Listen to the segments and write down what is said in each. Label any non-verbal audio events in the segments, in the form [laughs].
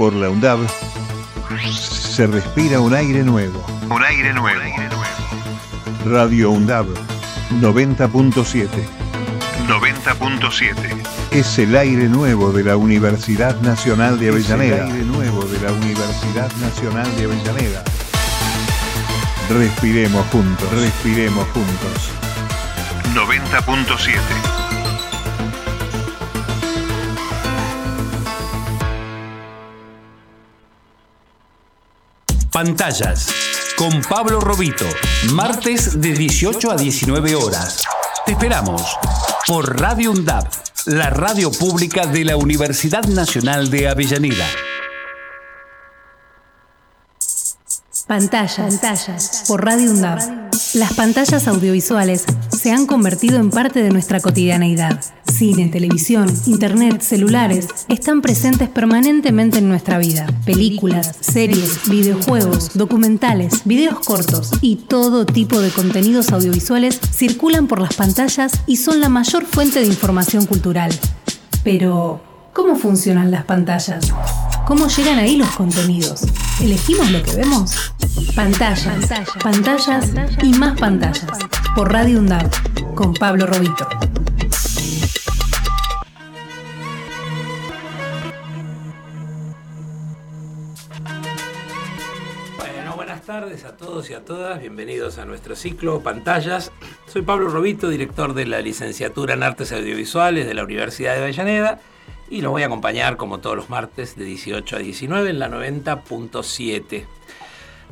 Por la UNDAB se respira un aire nuevo. Un aire nuevo. Radio UNDAB 90.7. 90.7. Es el aire nuevo de la Universidad Nacional de Avellaneda. Es el aire nuevo de la Universidad Nacional de Avellaneda. Respiremos juntos, respiremos juntos. 90.7. Pantallas con Pablo Robito, martes de 18 a 19 horas. Te esperamos por Radio UNDAB, la radio pública de la Universidad Nacional de Avellaneda. Pantallas, pantallas, por Radio UNDAB. Las pantallas audiovisuales se han convertido en parte de nuestra cotidianeidad. Cine, televisión, internet, celulares están presentes permanentemente en nuestra vida. Películas, series, videojuegos, documentales, videos cortos y todo tipo de contenidos audiovisuales circulan por las pantallas y son la mayor fuente de información cultural. Pero, ¿cómo funcionan las pantallas? ¿Cómo llegan ahí los contenidos? ¿Elegimos lo que vemos? Pantallas, pantallas y más pantallas. Por Radio UNDAB, con Pablo Robito. Bueno, buenas tardes a todos y a todas. Bienvenidos a nuestro ciclo Pantallas. Soy Pablo Robito, director de la licenciatura en Artes Audiovisuales de la Universidad de Avellaneda y los voy a acompañar como todos los martes de 18 a 19 en la 90.7.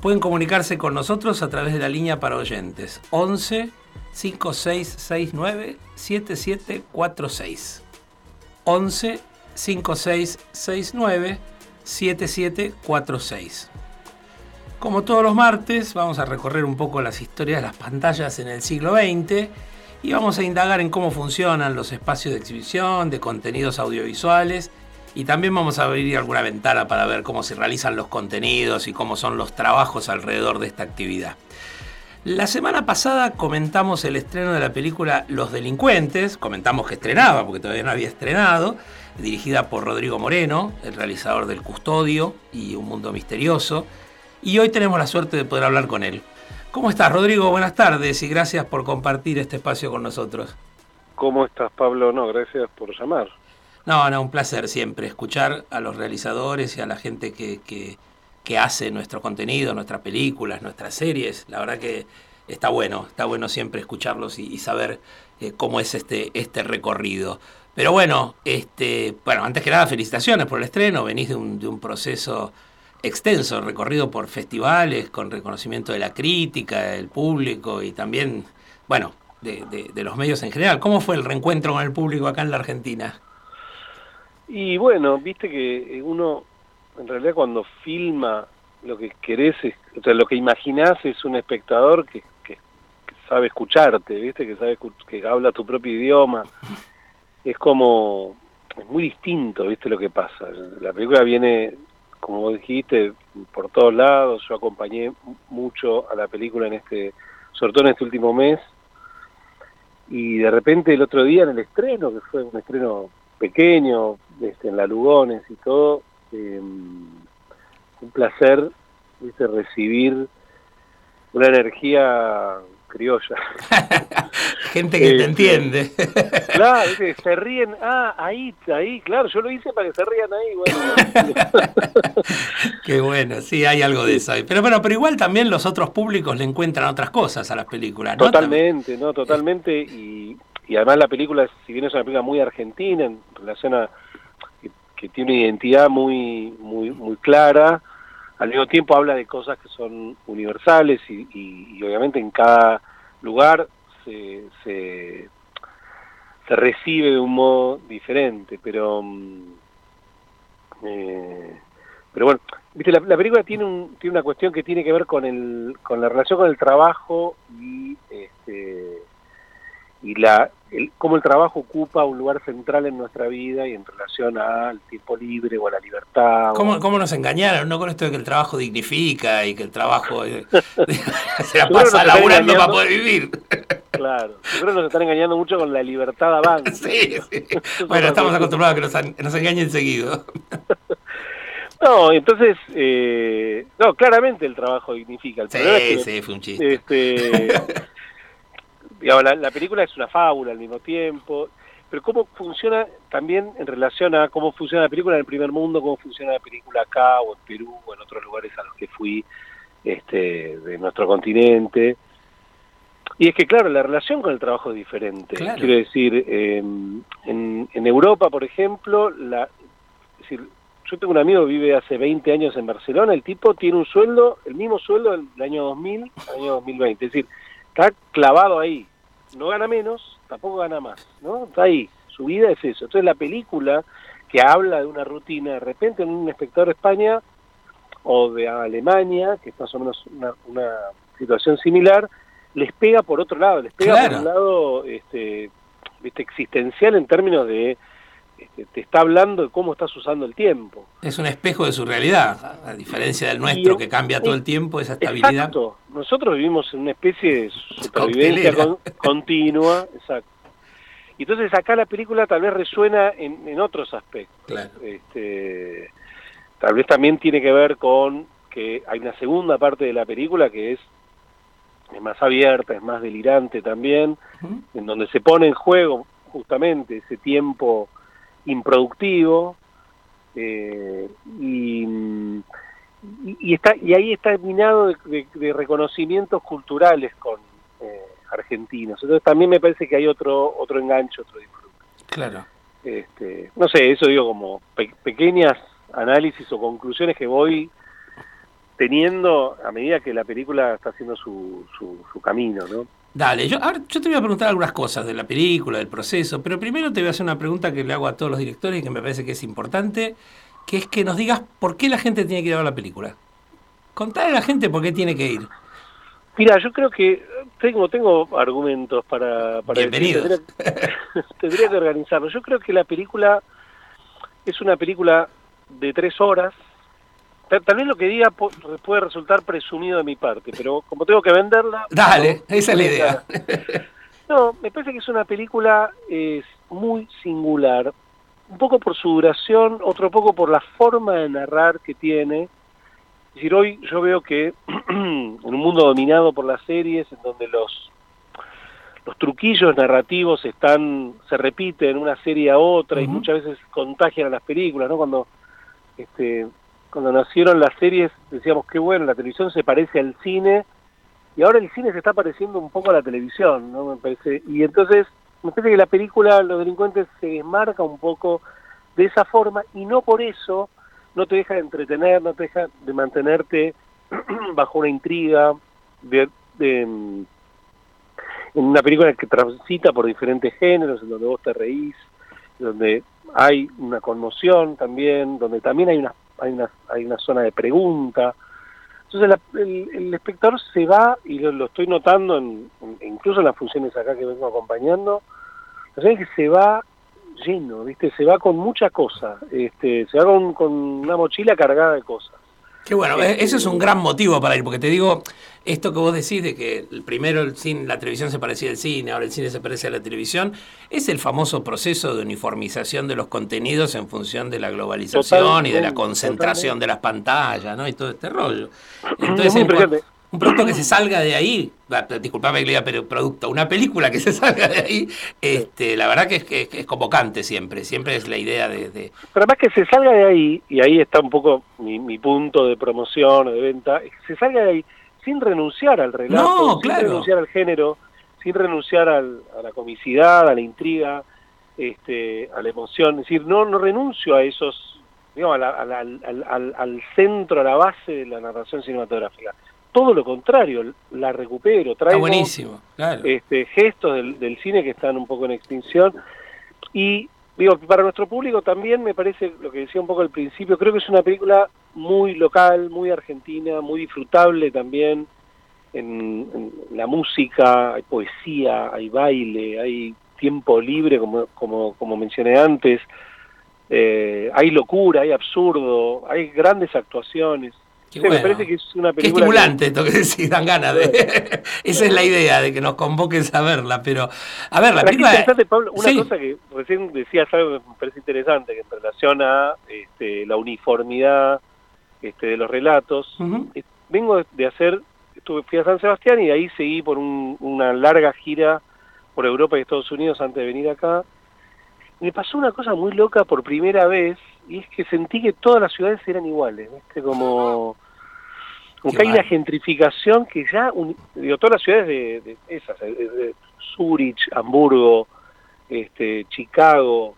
Pueden comunicarse con nosotros a través de la línea para oyentes 11 5669 7746. 11 5669 7746. Como todos los martes, vamos a recorrer un poco las historias de las pantallas en el siglo XX y vamos a indagar en cómo funcionan los espacios de exhibición, de contenidos audiovisuales y también vamos a abrir alguna ventana para ver cómo se realizan los contenidos y cómo son los trabajos alrededor de esta actividad. La semana pasada comentamos el estreno de la película Los Delincuentes, comentamos que estrenaba porque todavía no había estrenado, dirigida por Rodrigo Moreno, el realizador del Custodio y Un Mundo Misterioso, y hoy tenemos la suerte de poder hablar con él. ¿Cómo estás, Rodrigo? Buenas tardes y gracias por compartir este espacio con nosotros. ¿Cómo estás, Pablo? No, gracias por llamar. No, no, un placer siempre escuchar a los realizadores y a la gente que, que, que hace nuestro contenido, nuestras películas, nuestras series. La verdad que está bueno, está bueno siempre escucharlos y, y saber eh, cómo es este, este recorrido. Pero bueno, este, bueno, antes que nada, felicitaciones por el estreno. Venís de un, de un proceso extenso, recorrido por festivales, con reconocimiento de la crítica, del público y también, bueno, de, de, los medios en general. ¿Cómo fue el reencuentro con el público acá en la Argentina? Y bueno, viste que que en realidad cuando filma lo que querés, es, o sea, lo que imaginás es un espectador que, que, que sabe escucharte, viste, que sabe que habla tu propio idioma. Es como, es muy distinto, viste, lo que pasa. La película viene como dijiste, por todos lados. Yo acompañé mucho a la película en este, sobre todo en este último mes. Y de repente el otro día en el estreno, que fue un estreno pequeño, este, en la Lugones y todo, eh, un placer recibir una energía criolla. [laughs] Gente que te entiende. Claro, se ríen, ah, ahí, ahí, claro, yo lo hice para que se rían ahí. Bueno. [laughs] Qué bueno, sí, hay algo de eso. Pero bueno, pero igual también los otros públicos le encuentran otras cosas a las películas, ¿no? Totalmente, no, totalmente. Y, y además la película, si bien es una película muy argentina en relación a que, que tiene una identidad muy, muy, muy clara, al mismo tiempo habla de cosas que son universales y, y, obviamente en cada lugar se, se, recibe de un modo diferente, pero eh, pero bueno, viste la, la, película tiene un, tiene una cuestión que tiene que ver con el con la relación con el trabajo y este y la el, cómo el trabajo ocupa un lugar central en nuestra vida y en relación al tiempo libre o a la libertad. ¿Cómo, o... ¿Cómo, nos engañaron? ¿No con esto de que el trabajo dignifica y que el trabajo eh, [laughs] [laughs] se la pasa laburando para poder vivir? Claro, yo creo que nos están engañando mucho con la libertad avance. [laughs] sí, sí. Bueno, estamos acostumbrados a que nos, nos engañen seguido. No, entonces, eh, no, claramente el trabajo dignifica. El es Sí, que, sí, fue un chiste. este, digamos, la, la película es una fábula al mismo tiempo, pero cómo funciona también en relación a cómo funciona la película en el primer mundo, cómo funciona la película acá o en Perú o en otros lugares a los que fui este, de nuestro continente. Y es que, claro, la relación con el trabajo es diferente. Claro. Quiero decir, eh, en, en Europa, por ejemplo, la, es decir, yo tengo un amigo que vive hace 20 años en Barcelona, el tipo tiene un sueldo, el mismo sueldo del año 2000 al año 2020, es decir, está clavado ahí, no gana menos, tampoco gana más, ¿no? Está ahí, su vida es eso. Entonces la película que habla de una rutina, de repente en un espectador de España o de Alemania, que es más o menos una, una situación similar, les pega por otro lado, les pega Claro. por un lado este, existencial en términos de, este, te está hablando de cómo estás usando el tiempo. Es un espejo de su realidad, a diferencia del nuestro que cambia todo el tiempo, esa estabilidad. Exacto. Nosotros vivimos en una especie de supervivencia con- continua. Exacto. Y entonces acá la película tal vez resuena en, en otros aspectos. Claro. Este, tal vez también tiene que ver con que hay una segunda parte de la película que es, es más abierta, es más delirante también, en donde se pone en juego justamente ese tiempo improductivo eh, y, y, está y ahí está minado de, de- de reconocimientos culturales con eh, argentinos. Entonces también me parece que hay otro otro enganche otro disfrute. Claro. este, no sé eso digo como pe- pequeñas análisis o conclusiones que voy teniendo a medida que la película está haciendo su, su, su camino no Dale, yo, ahora yo te voy a preguntar algunas cosas de la película, del proceso, pero primero te voy a hacer una pregunta que le hago a todos los directores y que me parece que es importante, que es que nos digas por qué la gente tiene que ir a ver la película. Contale a la gente por qué tiene que ir. Mira, yo creo que tengo tengo argumentos para, para decir, Bienvenidos. tendría, [laughs] tendría que organizarlo. Yo creo que la película es una película de tres horas. Tal, vez lo que diga puede resultar presumido de mi parte, pero como tengo que venderla... [laughs] Dale, no, esa es la idea. No, me parece que es una película es muy singular, un poco por su duración, otro poco por la forma de narrar que tiene. Es decir, hoy yo veo que [clears throat] en un mundo dominado por las series, en donde los los truquillos narrativos están se repiten una serie a otra y muchas veces contagian a las películas, ¿no? Cuando este cuando nacieron las series decíamos que bueno, la televisión se parece al cine y ahora el cine se está pareciendo un poco a la televisión, ¿no? Me parece. Y entonces, me parece que la película Los delincuentes se desmarca un poco de esa forma y no por eso no te deja de entretener, no te deja de mantenerte [clears throat] bajo una intriga, de, de, en una película que transita por diferentes géneros, en donde vos te reís, donde hay una conmoción también, donde también hay una hay una, hay una zona de pregunta. Entonces la- el, el espectador se va, y lo, estoy notando en, incluso en las funciones acá que vengo acompañando, que se va lleno, ¿viste? Se va con mucha cosa, este, se va con una mochila cargada de cosas. Qué bueno, e- eso es un gran motivo para ir, porque te digo, esto que vos decís de que primero el cine, la televisión se parecía al cine, ahora el cine se parece a la televisión, es el famoso proceso de uniformización de los contenidos en función de la globalización y de la Totalmente, concentración de las pantallas, ¿no? Y todo este rollo. Entonces, en impresionante. Un producto que se salga de ahí, va, disculpame que le diga, pero producto, una película que se salga de ahí, este, la verdad que es, que es convocante siempre, siempre es la idea de- de Pero además que se salga de ahí, y ahí está un poco mi, mi punto de promoción o de venta, es que se salga de ahí sin renunciar al relato, No, sin claro. renunciar al género, sin renunciar al- a la comicidad, a la intriga, este, a la emoción. Es decir, no, no renuncio a esos, digamos, a la- a la- al, al- al centro, a la base de la narración cinematográfica. Todo lo contrario, la recupero, traigo buenísimo, claro. este, gestos del, del cine que están un poco en extinción. Y digo, para nuestro público también me parece, lo que decía un poco al principio, creo que es una película muy local, muy argentina, muy disfrutable también en, en la música, hay poesía, hay baile, hay tiempo libre, como, como, como mencioné antes, eh, hay locura, hay absurdo, hay grandes actuaciones. Qué Sí, me bueno. parece que es una Qué película que- estimulante esto que decís, dan ganas de... [laughs] Esa es la idea, de que nos convoques a verla, pero... A ver, la qué película... interesante, Pablo, una Sí. cosa que recién decías algo que me parece interesante, que en relación a este, la uniformidad este, de los relatos, Ujú. eh, vengo de hacer, estuve, fui a San Sebastián y de ahí seguí por un- una larga gira por Europa y Estados Unidos antes de venir acá. Me pasó una cosa muy loca por primera vez, y es que sentí que todas las ciudades eran iguales, ¿viste? Como, como que hay una gentrificación que ya, uni- digo, todas las ciudades de, de esas, de, de Zurich, Hamburgo, este, Chicago,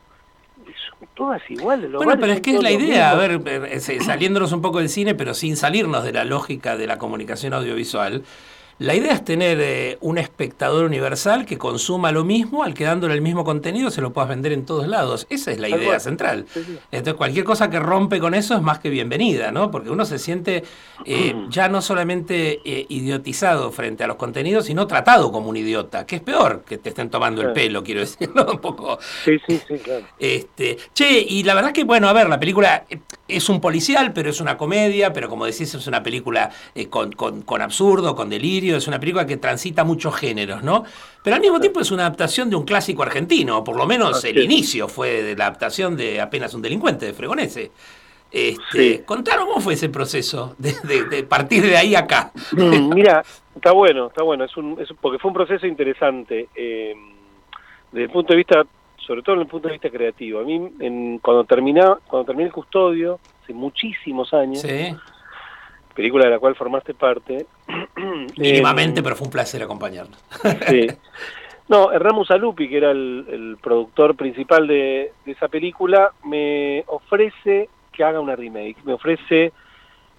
son todas iguales. Bueno, pero es que es la idea, a ver, eh, eh, saliéndonos un poco del cine, pero sin salirnos de la lógica de la comunicación audiovisual, la idea es tener eh, un espectador universal que consuma lo mismo, al que dándole el mismo contenido se lo puedas vender en todos lados. Esa es la idea central. Sí, sí. Entonces, cualquier cosa que rompe con eso es más que bienvenida, ¿no? Porque uno se siente eh, [clears throat] ya no solamente eh, idiotizado frente a los contenidos, sino tratado como un idiota, que es peor que te estén tomando el pelo, quiero decir, ¿no? Un poco. Sí, sí, sí, claro. Este, che, y la verdad que, bueno, a ver, la película eh, es un policial, pero es una comedia, pero como decís, es una película con, con- con absurdo, con delirio, es una película que transita muchos géneros, ¿no? Pero al mismo tiempo es una adaptación de un clásico argentino, por lo menos el inicio fue de la adaptación de Apenas un delincuente, de Fregonese. Este, Sí. Cómo fue ese proceso de, de- de partir de ahí acá. Mm, Mira, está bueno, está bueno, es un, es- porque fue un proceso interesante eh, desde el punto de vista, sobre todo desde el punto de vista creativo. A mí, en, cuando terminá, cuando terminé el custodio, hace muchísimos años, Sí, película de la cual formaste parte, [clears throat] mínimamente, eh, pero fue un placer acompañarnos. sí. [laughs] No, Hernán Musalupi, que era el, el productor principal de, de esa película, me ofrece que haga una remake. Me ofrece,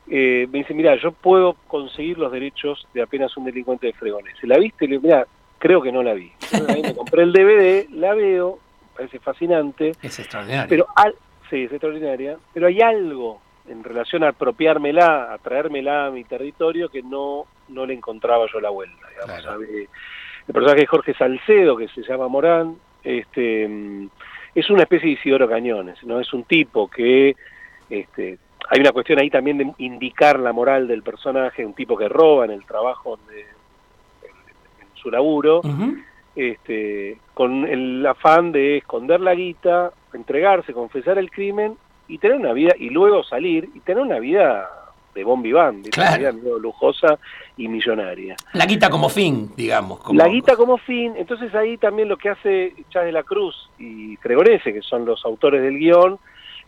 eh, me dice, mira, yo puedo conseguir los derechos de apenas un delincuente de fregones. ¿La viste? Le digo, mira, creo que no la vi. Ahí me compré el DVD, la veo, me parece fascinante, Es extraordinario. pero al, sí, es extraordinaria, pero hay algo en relación a apropiármela, a traérmela a mi territorio que no, no le encontraba yo la vuelta. Digamos. El personaje de Jorge Salcedo, que se llama Morán, este, es una especie de Isidoro Cañones, ¿no? Es un tipo que, este, hay una cuestión ahí también de indicar la moral del personaje, un tipo que roba en el trabajo de, en su laburo, este, con el afán de esconder la guita, entregarse, confesar el crimen y tener una vida, y luego salir y tener una vida de vivant, ¿viste? Claro. una vida lujosa y millonaria. La guita como fin, digamos. Como... La guita como fin, entonces ahí también lo que hace Chávez de la Cruz y Fregonese, que son los autores del guion,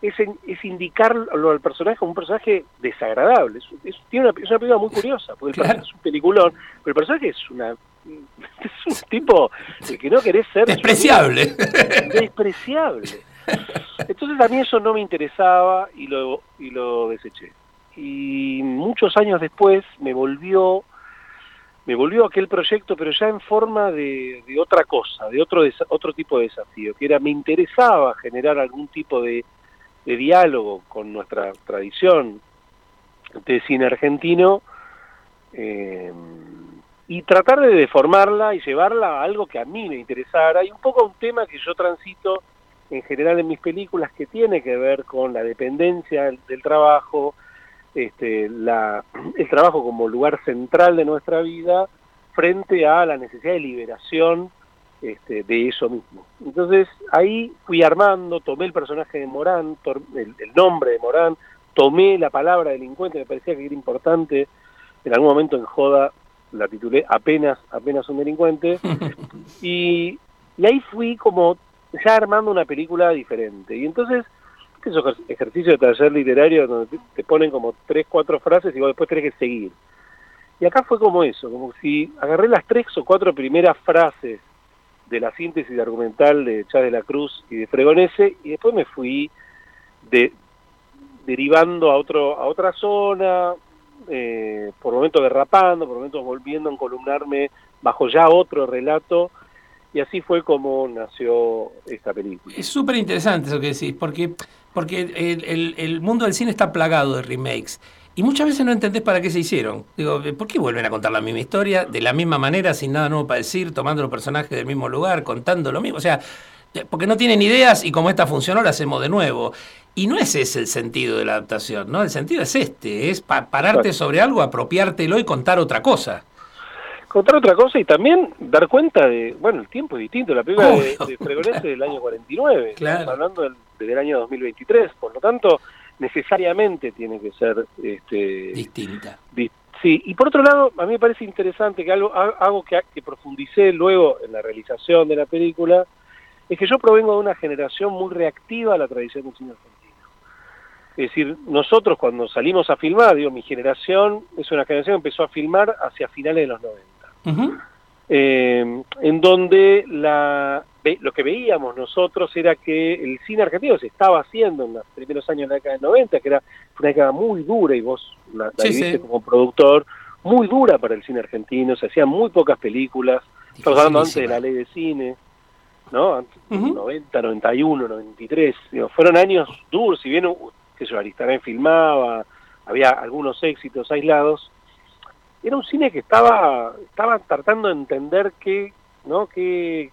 es, en- es indicarlo al personaje como un personaje desagradable. Es, es- tiene una, es una película muy curiosa, porque el Claro. personaje es un peliculón, pero el personaje es una [laughs] es un tipo el que no querés ser Despreciable. [laughs] despreciable. [laughs] Entonces a mí eso no me interesaba y lo, y lo deseché. Y muchos años después me volvió, me volvió aquel proyecto, pero ya en forma de, de otra cosa, de otro, otro tipo de desafío, que era, me interesaba generar algún tipo de, de diálogo con nuestra tradición de cine argentino eh, y tratar de deformarla y llevarla a algo que a mí me interesara y un poco a un tema que yo transito en general en mis películas que tiene que ver con la dependencia del, trabajo, este, la, [clears throat] el trabajo como lugar central de nuestra vida frente a la necesidad de liberación este, de eso mismo. Entonces ahí fui armando, tomé el personaje de Morán, el, el nombre de Morán, tomé la palabra delincuente, me parecía que era importante, en algún momento en Joda la titulé apenas, apenas un delincuente, [laughs] y, y ahí fui como ya armando una película diferente. Y entonces, ¿viste esos ejer- ejercicios de taller literario donde te ponen como tres, cuatro frases y vos después tenés que seguir. Y acá fue como eso, como si agarré las tres o cuatro primeras frases de la síntesis argumental de Chávez de la Cruz y de Fregonese y después me fui de, derivando a otro a otra zona, eh, por momentos derrapando, por momentos volviendo a encolumnarme bajo ya otro relato y así fue como nació esta película. Es súper interesante eso que decís, porque, porque el, el- el mundo del cine está plagado de remakes. Y muchas veces no entendés para qué se hicieron. Digo, ¿por qué vuelven a contar la misma historia de la misma manera, sin nada nuevo para decir, tomando los personajes del mismo lugar, contando lo mismo? O sea, Porque no tienen ideas y como esta funcionó la hacemos de nuevo. Y no es ese el sentido de la adaptación, ¿no? El sentido es este, es pa- pararte sobre algo, apropiártelo y contar otra cosa. Contar otra cosa y también dar cuenta de, bueno, el tiempo es distinto. La película de, de del año 49, [laughs] Claro. estamos hablando del, del año 2023, por lo tanto, necesariamente tiene que ser este, Distinta. Di- Sí, y por otro lado, a mí me parece interesante que algo, algo que, que profundicé luego en la realización de la película, es que yo provengo de una generación muy reactiva a la tradición del cine argentino. Es decir, nosotros cuando salimos a filmar, digo, mi generación es una generación que empezó a filmar hacia finales de los 90 Eh, en donde la, lo que veíamos nosotros era que el cine argentino se estaba haciendo en los primeros años de la década del 90, que era una década muy dura, y vos la, la Sí, viviste sí. como productor, muy dura para el cine argentino, se hacían muy pocas películas, estamos hablando antes de la ley de cine, ¿no? Antes, Ujú. 90, 91, 93, digo, fueron años duros, si bien, uh, qué sé yo, Aristarén filmaba, había algunos éxitos aislados, era un cine que estaba estaba tratando de entender qué no qué,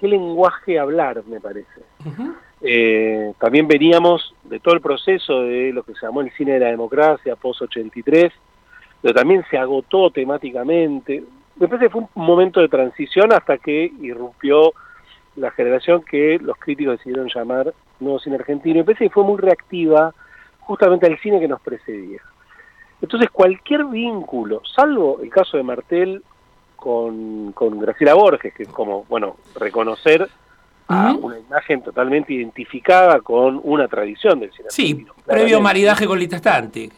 qué lenguaje hablar me parece. Eh, también veníamos de todo el proceso de lo que se llamó el cine de la democracia post 83 pero también se agotó temáticamente. Me parece que fue un momento de transición hasta que irrumpió la generación que los críticos decidieron llamar nuevo cine argentino. Me parece que fue muy reactiva justamente al cine que nos precedía entonces, cualquier vínculo, salvo el caso de Martel con, con Graciela Borges, que es como, bueno, reconocer a una imagen totalmente identificada con una tradición del cine Sí, argentino, previo maridaje con Lita Stantic,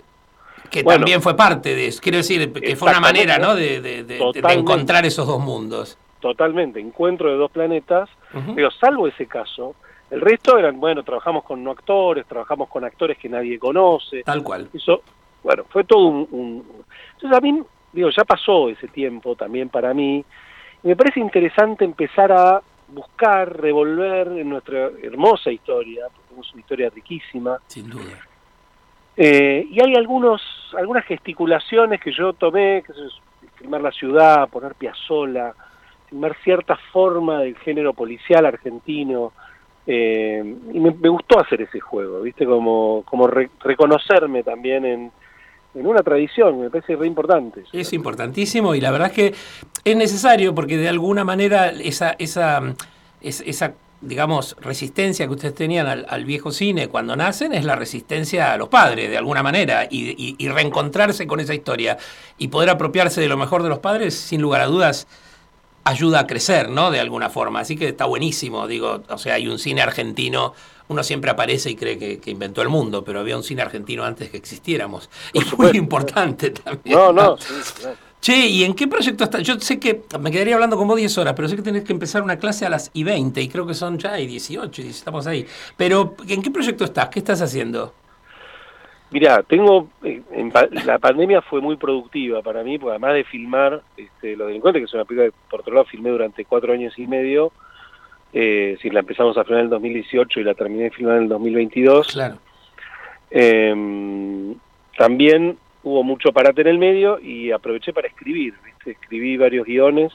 que Bueno. también fue parte de eso. Quiero decir, que fue una manera, ¿no? De, de- de- de Totalmente. encontrar esos dos mundos. Totalmente, encuentro de dos planetas, pero salvo ese caso, el resto eran, bueno, trabajamos con no actores, trabajamos con actores que nadie conoce, Tal cual. Eso, bueno, fue todo un, un- Entonces a mí, digo, ya pasó ese tiempo también para mí, y me parece interesante empezar a buscar, revolver en nuestra hermosa historia, porque tenemos una historia riquísima, Sin duda. eh, y hay algunos, algunas gesticulaciones que yo tomé, que es filmar la ciudad, poner Piazzola, filmar cierta forma del género policial argentino, eh, y me, me gustó hacer ese juego, ¿viste? Como, como re- reconocerme también en, en una tradición, me parece re importante. Es importantísimo y la verdad es que es necesario porque de alguna manera esa, esa, es- esa digamos, resistencia que ustedes tenían al, al viejo cine cuando nacen es la resistencia a los padres, de alguna manera, y, y- y reencontrarse con esa historia y poder apropiarse de lo mejor de los padres, sin lugar a dudas, ayuda a crecer, ¿no? De alguna forma. Así que está buenísimo, digo, o sea, hay un cine argentino, uno siempre aparece y cree que, que inventó el mundo, pero había un cine argentino antes que existiéramos. Y muy supuesto. importante también. No, no, sí, claro. Che, ¿y en qué proyecto estás? Yo sé que me quedaría hablando con vos 10 horas, pero sé que tenés que empezar una clase a las y 20 y creo que son ya y 18 y estamos ahí. Pero, ¿en qué proyecto estás? ¿Qué estás haciendo? Mirá, tengo, eh, en la pandemia fue muy productiva para mí, porque además de filmar este, Los Delincuentes, que es una película que por otro lado filmé durante cuatro años y medio, eh, si la empezamos a filmar en el 2018 y la terminé de filmar en el 2022, Claro. eh, también hubo mucho parate en el medio y aproveché para escribir, ¿viste? escribí varios guiones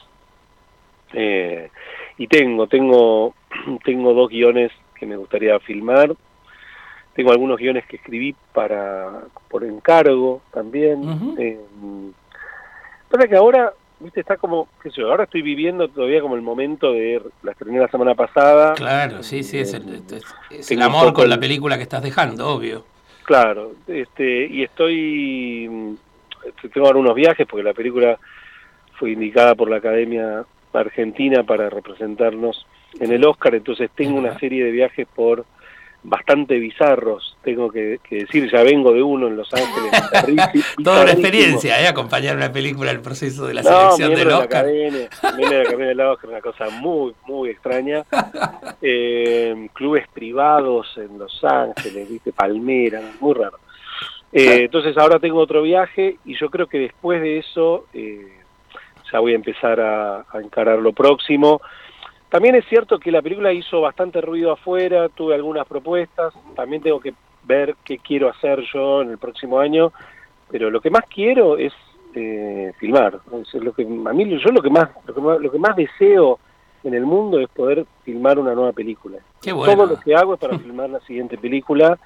eh, y tengo, tengo, [clears throat] tengo dos guiones que me gustaría filmar, tengo algunos guiones que escribí para por encargo también. Ujú. eh, pasa que ahora, viste, está como, qué sé yo, ahora estoy viviendo todavía como el momento de, la estrené la semana pasada, Claro, sí, sí, es el, es- es el amor con la el- película que estás dejando, obvio. Claro, este, y estoy, mm, tengo ahora unos viajes porque la película fue indicada por la Academia Argentina para representarnos en el Oscar, entonces tengo una serie de viajes por bastante bizarros, tengo que, que decir, ya vengo de uno en Los Ángeles. [laughs] Toda una experiencia, ¿eh? Acompañar una película el proceso de la No, selección del de la Oscar. miembro de la academia del Oscar, una cosa muy, muy extraña. [laughs] Eh, clubes privados en Los Ángeles, viste, Palmera, muy raro. Eh, entonces ahora tengo otro viaje y yo creo que después de eso eh, ya voy a empezar a, a encarar lo próximo. También es cierto que la película hizo bastante ruido afuera, tuve algunas propuestas, también tengo que ver qué quiero hacer yo en el próximo año, pero lo que más quiero es eh, filmar. Es lo que a mí yo lo que más lo que más, lo que más deseo en el mundo es poder filmar una nueva película. Qué bueno. Todo lo que hago es para [laughs] filmar la siguiente película.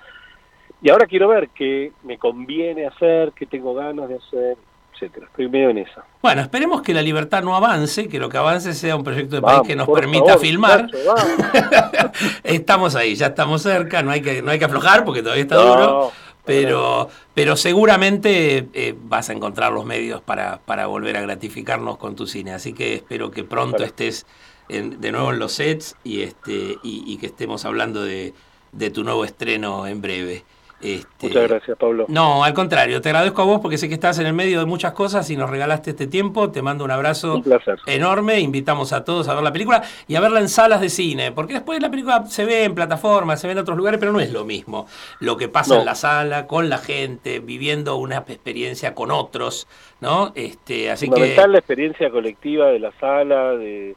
Y ahora quiero ver qué me conviene hacer, qué tengo ganas de hacer, etcétera. Estoy medio en esa. Bueno, esperemos que la libertad no avance, que lo que avance sea un proyecto de Vamos, país que nos permita favor, filmar. muchacho, [laughs] estamos ahí, ya estamos cerca, no hay que, no hay que aflojar porque todavía está No, duro. Pero, pero seguramente eh, vas a encontrar los medios para, para volver a gratificarnos con tu cine. Así que espero que pronto estés en- de nuevo en los sets y este y, y que estemos hablando de, de tu nuevo estreno en breve. Este, Muchas gracias, Pablo. No, al contrario, te agradezco a vos porque sé que estás en el medio de muchas cosas y nos regalaste este tiempo. Te mando un abrazo Un placer. enorme. Invitamos a todos a ver la película y a verla en salas de cine, porque después la película se ve en plataformas, se ve en otros lugares, pero no es lo mismo. Lo que pasa No. en la sala, con la gente, viviendo una experiencia con otros, ¿no? Este, así Fundamental que. la experiencia colectiva de la sala, de,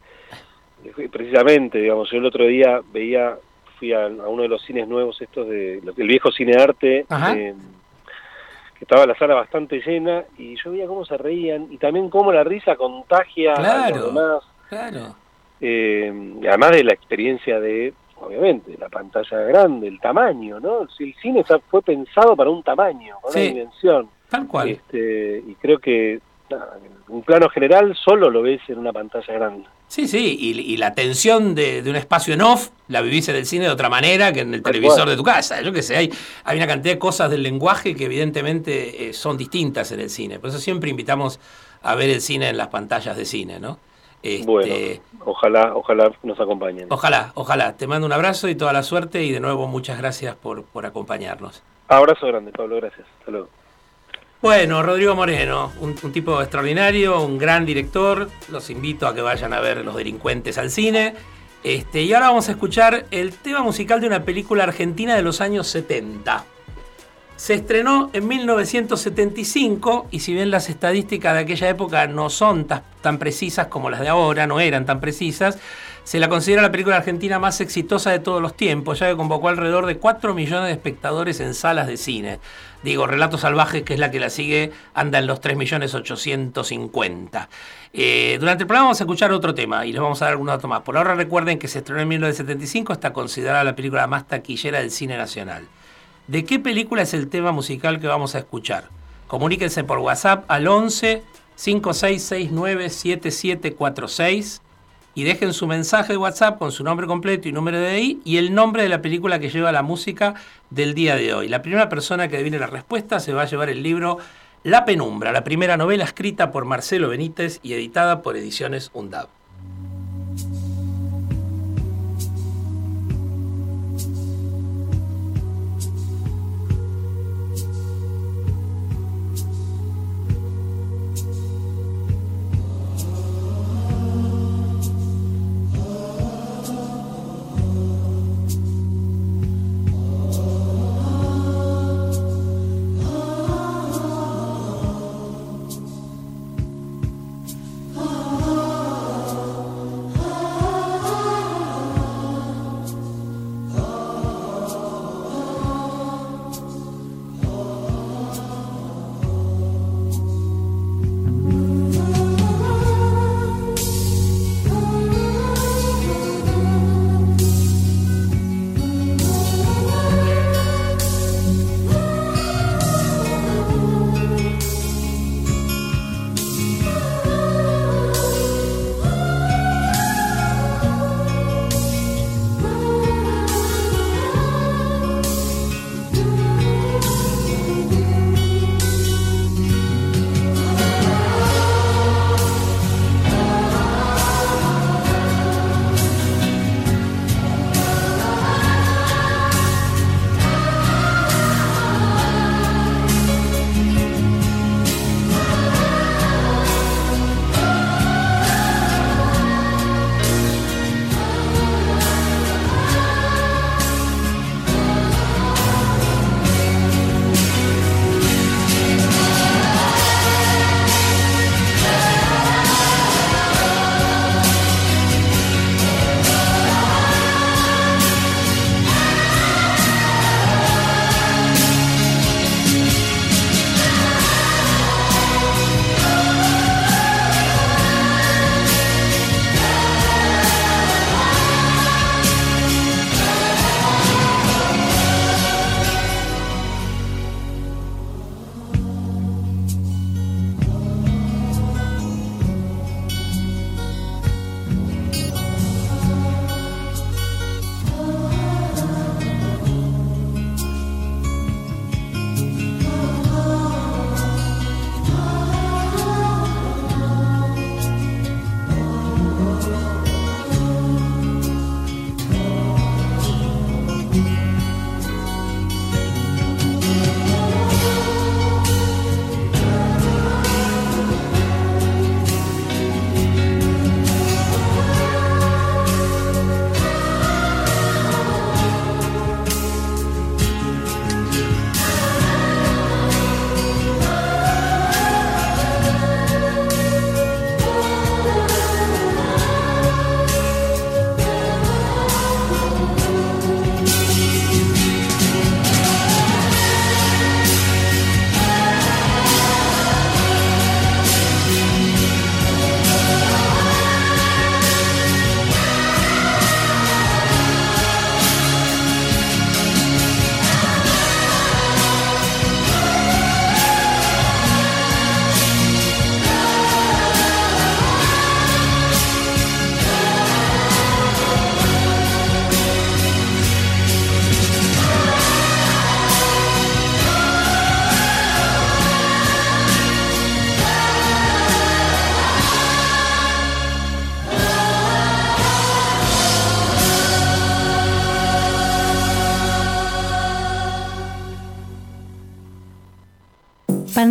de- precisamente, digamos, yo el otro día veía, fui a, a uno de los cines nuevos estos de del viejo cine arte, eh, que estaba la sala bastante llena y yo veía cómo se reían y también cómo la risa contagia a Claro. los demás, Claro. eh, además de la experiencia de, obviamente, la pantalla grande, el tamaño, ¿no? El cine fue pensado para un tamaño, para Sí. una dimensión. Tal cual. Este, y creo que un plano general solo lo ves en una pantalla grande. Sí, sí, y, y la tensión de, de un espacio en off la vivís en el cine de otra manera que en el Tal televisor cual. de tu casa. Yo qué sé, hay, hay una cantidad de cosas del lenguaje que evidentemente eh, son distintas en el cine. Por eso siempre invitamos a ver el cine en las pantallas de cine, ¿no? Este, Bueno, ojalá, ojalá nos acompañen. Ojalá, ojalá. Te mando un abrazo y toda la suerte y de nuevo muchas gracias por, por acompañarnos. Abrazo grande, Pablo, gracias. Hasta luego. Bueno, Rodrigo Moreno, un, tipo extraordinario, un gran director. Los invito a que vayan a ver Los Delincuentes al cine. Este, y ahora vamos a escuchar el tema musical de una película argentina de los años 70. Se estrenó en 1975 y si bien las estadísticas de aquella época no son ta- tan precisas como las de ahora, no eran tan precisas, se la considera la película argentina más exitosa de todos los tiempos, ya que convocó alrededor de 4 millones de espectadores en salas de cine. Digo, Relatos Salvajes, que es la que la sigue, anda en los 3.850.000. Eh, durante el programa vamos a escuchar otro tema y les vamos a dar algunos datos más. Por ahora recuerden que se estrenó en 1975, está considerada la película más taquillera del cine nacional. ¿De qué película es el tema musical que vamos a escuchar? Comuníquense por WhatsApp al 11 5669 7746 y dejen su mensaje de WhatsApp con su nombre completo y número de ahí y el nombre de la película que lleva la música del día de hoy. La primera persona que adivine la respuesta se va a llevar el libro La Penumbra, la primera novela escrita por Marcelo Benítez y editada por Ediciones UNDAB.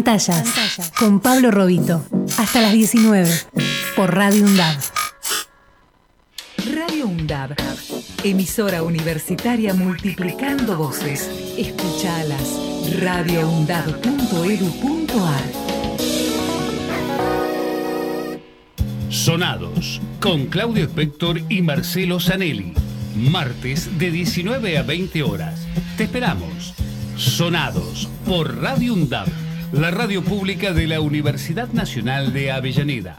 Pantallas, con Pablo Robito. Hasta las 19 por Radio UNDAB. Radio UNDAB, emisora universitaria multiplicando voces. Escuchalas. radioundab.edu.ar Sonados, con Claudio Spector y Marcelo Zanelli. Martes de 19 a 20 horas. Te esperamos. Sonados por Radio UNDAB, la radio pública de la Universidad Nacional de Avellaneda.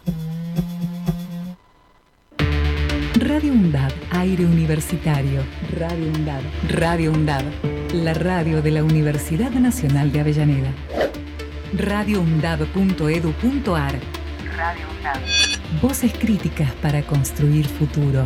Radio UNDAB, aire universitario. Radio UNDAB, Radio UNDAB, la radio de la Universidad Nacional de Avellaneda. radioundab.edu.ar Radio UNDAB. Voces críticas para construir futuro.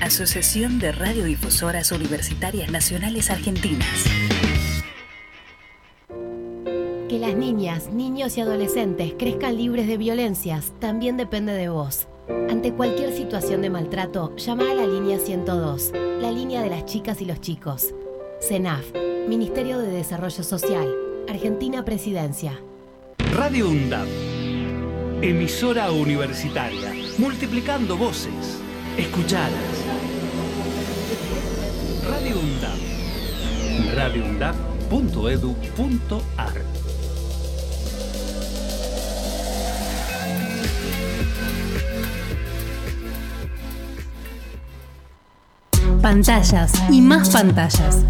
Asociación de Radiodifusoras Universitarias Nacionales Argentinas. Que las niñas, niños y adolescentes crezcan libres de violencias también depende de vos. Ante cualquier situación de maltrato, llama a la línea 102, la línea de las chicas y los chicos. CENAF, Ministerio de Desarrollo Social, Argentina Presidencia. Radio UNDAB, emisora universitaria, multiplicando voces. Escuchalas. Radio UNDAB. radioundab.edu.ar Pantallas y más pantallas.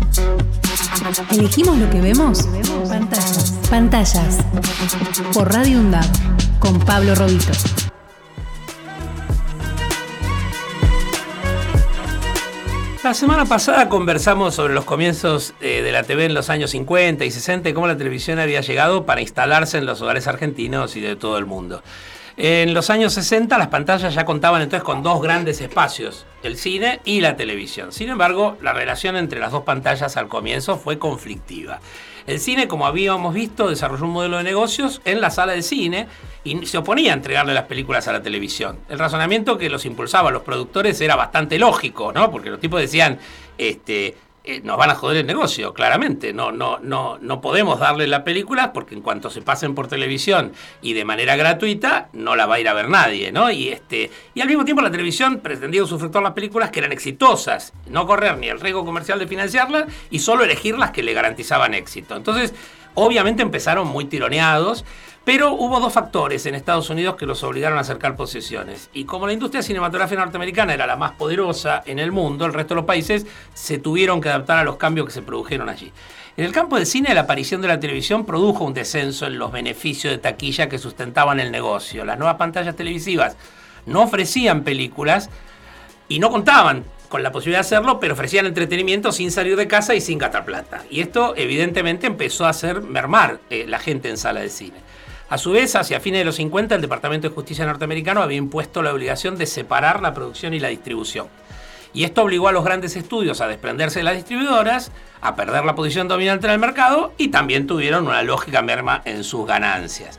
¿Elegimos lo que vemos? Pantallas. Pantallas. Por Radio UNDAB. Con Pablo Robito. La semana pasada conversamos sobre los comienzos eh, de la TV en los años 50 y 60 y cómo la televisión había llegado para instalarse en los hogares argentinos y de todo el mundo. En los años 60 las pantallas ya contaban entonces con dos grandes espacios, el cine y la televisión. Sin embargo, la relación entre las dos pantallas al comienzo fue conflictiva. El cine, como habíamos visto, desarrolló un modelo de negocios en la sala de cine y se oponía a entregarle las películas a la televisión. El razonamiento que los impulsaba los productores era bastante lógico, ¿no? Porque los tipos decían, este, eh, nos van a joder el negocio, claramente. No, no, no, no podemos darle la película porque en cuanto se pasen por televisión y de manera gratuita, no la va a ir a ver nadie, ¿no? Y, este, y al mismo tiempo la televisión pretendía usufructuar las películas que eran exitosas, no correr ni el riesgo comercial de financiarlas y solo elegir las que le garantizaban éxito. Entonces, obviamente empezaron muy tironeados. Pero hubo dos factores en Estados Unidos que los obligaron a acercar posesiones. Y como la industria cinematográfica norteamericana era la más poderosa en el mundo, el resto de los países se tuvieron que adaptar a los cambios que se produjeron allí. En el campo del cine, la aparición de la televisión produjo un descenso en los beneficios de taquilla que sustentaban el negocio. Las nuevas pantallas televisivas no ofrecían películas y no contaban con la posibilidad de hacerlo, pero ofrecían entretenimiento sin salir de casa y sin gastar plata. Y esto evidentemente empezó a hacer mermar eh, la gente en sala de cine. A su vez, hacia fines de los 50, el Departamento de Justicia norteamericano había impuesto la obligación de separar la producción y la distribución. Y esto obligó a los grandes estudios a desprenderse de las distribuidoras, a perder la posición dominante en el mercado y también tuvieron una lógica merma en sus ganancias.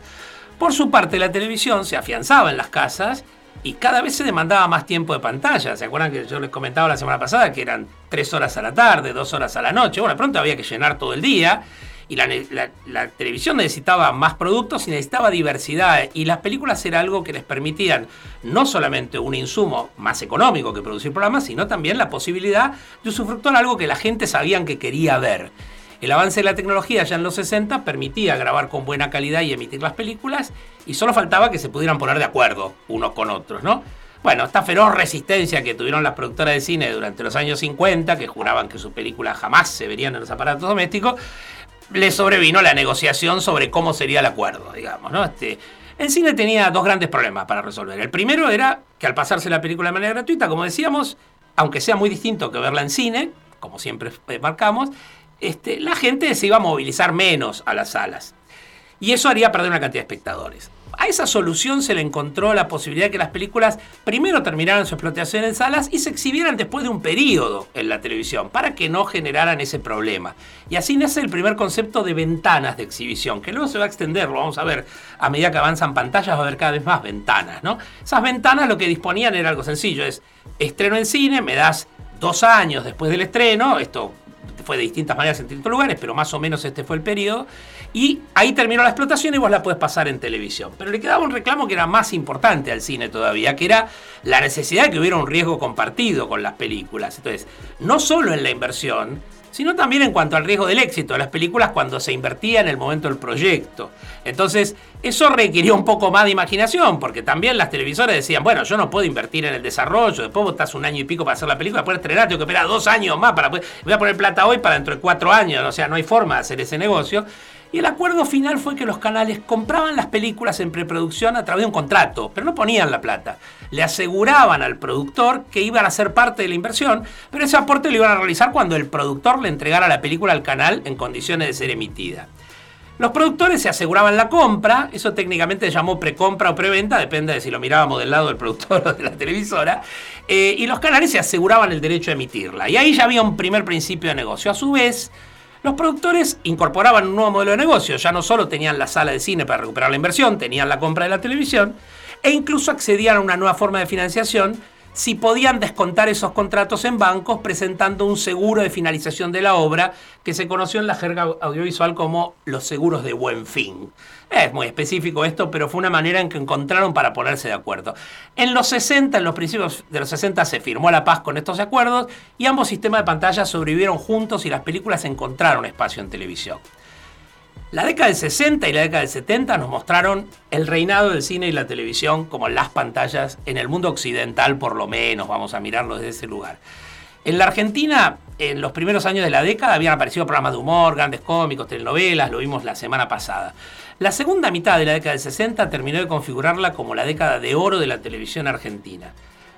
Por su parte, la televisión se afianzaba en las casas y cada vez se demandaba más tiempo de pantalla. ¿Se acuerdan que yo les comentaba la semana pasada que eran tres horas a la tarde, dos horas a la noche? Bueno, pronto había que llenar todo el día y la, televisión necesitaba más productos y necesitaba diversidad y las películas era algo que les permitían no solamente un insumo más económico que producir programas, sino también la posibilidad de usufructuar algo que la gente sabían que quería ver. El avance de la tecnología ya en los 60 permitía grabar con buena calidad y emitir las películas y solo faltaba que se pudieran poner de acuerdo unos con otros, ¿no? Bueno, esta feroz resistencia que tuvieron las productoras de cine durante los años 50, que juraban que sus películas jamás se verían en los aparatos domésticos, le sobrevino la negociación sobre cómo sería el acuerdo, digamos, ¿no? Este, el cine tenía dos grandes problemas para resolver. El primero era que al pasarse la película de manera gratuita, como decíamos, aunque sea muy distinto que verla en cine, como siempre marcamos, este, la gente se iba a movilizar menos a las salas. Y eso haría perder una cantidad de espectadores. A esa solución se le encontró la posibilidad de que las películas primero terminaran su explotación en salas y se exhibieran después de un periodo en la televisión, para que no generaran ese problema. Y así nace el primer concepto de ventanas de exhibición, que luego se va a extender, lo vamos a ver, a medida que avanzan pantallas va a haber cada vez más ventanas, ¿no? Esas ventanas lo que disponían era algo sencillo, es estreno en cine, me das dos años después del estreno, esto fue de distintas maneras en distintos lugares, pero más o menos este fue el periodo, y ahí terminó la explotación y vos la puedes pasar en televisión. Pero le quedaba un reclamo que era más importante al cine todavía, que era la necesidad de que hubiera un riesgo compartido con las películas. Entonces, no solo en la inversión, sino también en cuanto al riesgo del éxito las películas cuando se invertía en el momento del proyecto. Entonces, eso requirió un poco más de imaginación, porque también las televisoras decían, bueno, yo no puedo invertir en el desarrollo, después vos estás un año y pico para hacer la película, después estrenar, tengo que esperar dos años más para voy a poner plata hoy para dentro de cuatro años, o sea, no hay forma de hacer ese negocio. Y el acuerdo final fue que los canales compraban las películas en preproducción a través de un contrato, pero no ponían la plata. Le aseguraban al productor que iban a ser parte de la inversión, pero ese aporte lo iban a realizar cuando el productor le entregara la película al canal en condiciones de ser emitida. Los productores se aseguraban la compra, eso técnicamente se llamó precompra o preventa, depende de si lo mirábamos del lado del productor [laughs] o de la televisora, eh, y los canales se aseguraban el derecho a emitirla. Y ahí ya había un primer principio de negocio. A su vez, los productores incorporaban un nuevo modelo de negocio, ya no solo tenían la sala de cine para recuperar la inversión, tenían la compra de la televisión e incluso accedían a una nueva forma de financiación si podían descontar esos contratos en bancos presentando un seguro de finalización de la obra que se conoció en la jerga audiovisual como los seguros de buen fin. Es muy específico esto, pero fue una manera en que encontraron para ponerse de acuerdo. En los 60, en los principios de los 60 se firmó la paz con estos acuerdos y ambos sistemas de pantalla sobrevivieron juntos y las películas encontraron espacio en televisión. La década del 60 y la década del 70 nos mostraron el reinado del cine y la televisión como las pantallas en el mundo occidental, por lo menos, vamos a mirarlo desde ese lugar. En la Argentina, en los primeros años de la década, habían aparecido programas de humor, grandes cómicos, telenovelas, lo vimos la semana pasada. La segunda mitad de la década del 60 terminó de configurarla como la década de oro de la televisión argentina.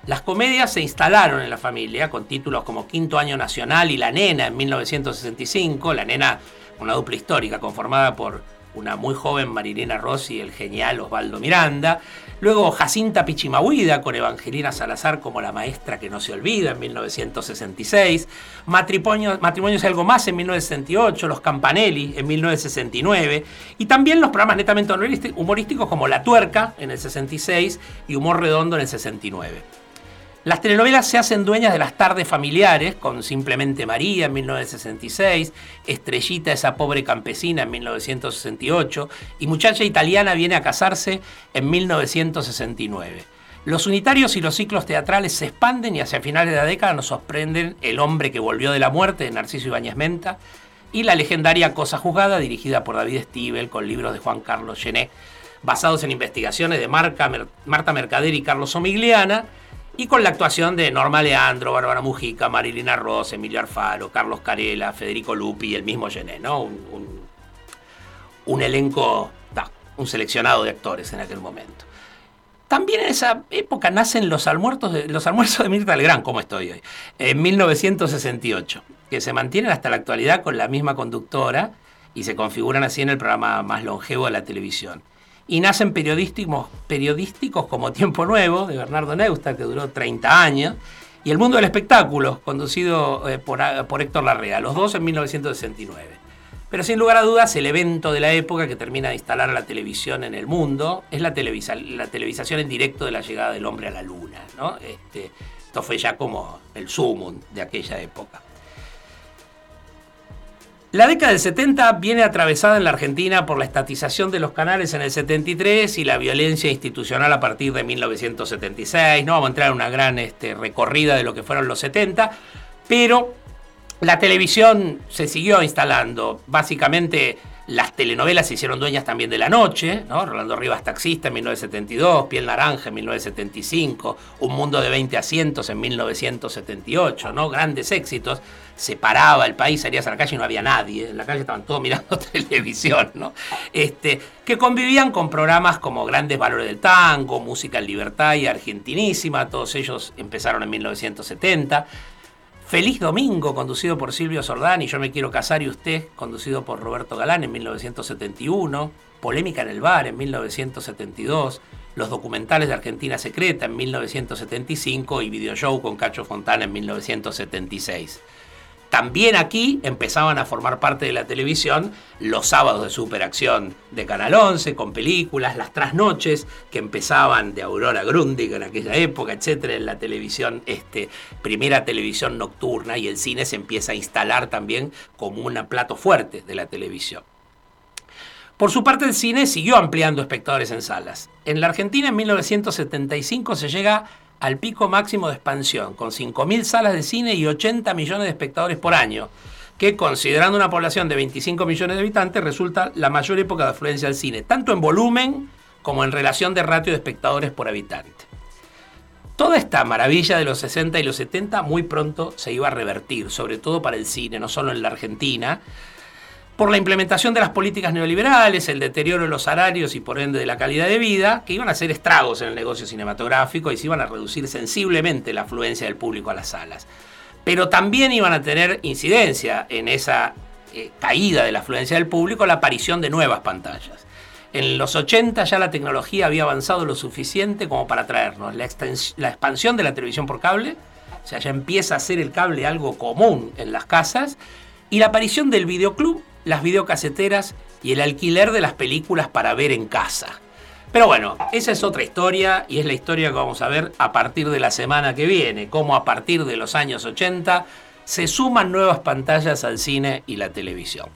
Las comedias se instalaron en la familia con títulos como Quinto Año Nacional y La Nena en 1965. La Nena, una dupla histórica conformada por una muy joven Marilena Rossi y el genial Osvaldo Miranda. Luego Jacinta Pichimahuida con Evangelina Salazar como la maestra que no se olvida en 1966. Matrimonio, Matrimonios y algo más en 1968. Los Campanelli en 1969. Y también los programas netamente humorísticos como La Tuerca en el 66 y Humor Redondo en el 69. Las telenovelas se hacen dueñas de las tardes familiares, con Simplemente María en 1966, Estrellita, esa pobre campesina en 1968, y Muchacha Italiana viene a casarse en 1969. Los unitarios y los ciclos teatrales se expanden y hacia finales de la década nos sorprenden El hombre que volvió de la muerte de Narciso Ibáñez Menta y la legendaria Cosa Juzgada dirigida por David Stiebel con libros de Juan Carlos Gené, basados en investigaciones de Marta Mercader y Carlos Omigliana, y con la actuación de Norma Leandro, Bárbara Mujica, Marilina Ross, Emilio Arfaro, Carlos Carela, Federico Lupi y el mismo Gené, ¿no? Un, elenco, un seleccionado de actores en aquel momento. También en esa época nacen los almuerzos de, los almuerzos de Mirta Legrand, como estoy hoy, en 1968, que se mantienen hasta la actualidad con la misma conductora y se configuran así en el programa más longevo de la televisión y nacen periodísticos, periodísticos como Tiempo Nuevo, de Bernardo Neustadt, que duró 30 años, y El Mundo del Espectáculo, conducido eh, por, por, Héctor Larrea, los dos en 1969. Pero sin lugar a dudas, el evento de la época que termina de instalar la televisión en el mundo es la, televisa, la televisación en directo de la llegada del hombre a la luna. ¿no? Este, esto fue ya como el sumum de aquella época. La década del 70 viene atravesada en la Argentina por la estatización de los canales en el 73 y la violencia institucional a partir de 1976. No vamos a entrar en una gran este, recorrida de lo que fueron los 70, pero la televisión se siguió instalando. Básicamente Las telenovelas se hicieron dueñas también de la noche, ¿no? Rolando Rivas Taxista en 1972, Piel Naranja en 1975, Un Mundo de 20 Asientos en 1978, ¿no? Grandes éxitos. Se paraba el país, salías a la calle y no había nadie. En la calle estaban todos mirando [laughs] televisión, ¿no? Este, que convivían con programas como Grandes Valores del Tango, Música en Libertad y Argentinísima. Todos ellos empezaron en 1970. Feliz Domingo, conducido por Silvio Sordán, y Yo me quiero casar y usted, conducido por Roberto Galán en 1971, Polémica en el bar en 1972, Los documentales de Argentina Secreta en 1975 y Video Show con Cacho Fontana en 1976. También aquí empezaban a formar parte de la televisión los sábados de superacción de Canal 11, con películas, las trasnoches que empezaban de Aurora Grundig en aquella época, etcétera, en la televisión, este, primera televisión nocturna y el cine se empieza a instalar también como un plato fuerte de la televisión. Por su parte, el cine siguió ampliando espectadores en salas. En la Argentina, en 1975, se llega al pico máximo de expansión, con 5.000 salas de cine y 80 millones de espectadores por año, que considerando una población de 25 millones de habitantes resulta la mayor época de afluencia al cine, tanto en volumen como en relación de ratio de espectadores por habitante. Toda esta maravilla de los 60 y los 70 muy pronto se iba a revertir, sobre todo para el cine, no solo en la Argentina, por la implementación de las políticas neoliberales, el deterioro de los salarios y por ende de la calidad de vida, que iban a hacer estragos en el negocio cinematográfico y se iban a reducir sensiblemente la afluencia del público a las salas. Pero también iban a tener incidencia en esa eh, caída de la afluencia del público la aparición de nuevas pantallas. En los 80 ya la tecnología había avanzado lo suficiente como para traernos la, la expansión de la televisión por cable, o sea, ya empieza a ser el cable algo común en las casas, y la aparición del videoclub las videocaseteras y el alquiler de las películas para ver en casa. Pero bueno, esa es otra historia y es la historia que vamos a ver a partir de la semana que viene, cómo a partir de los años 80 se suman nuevas pantallas al cine y la televisión.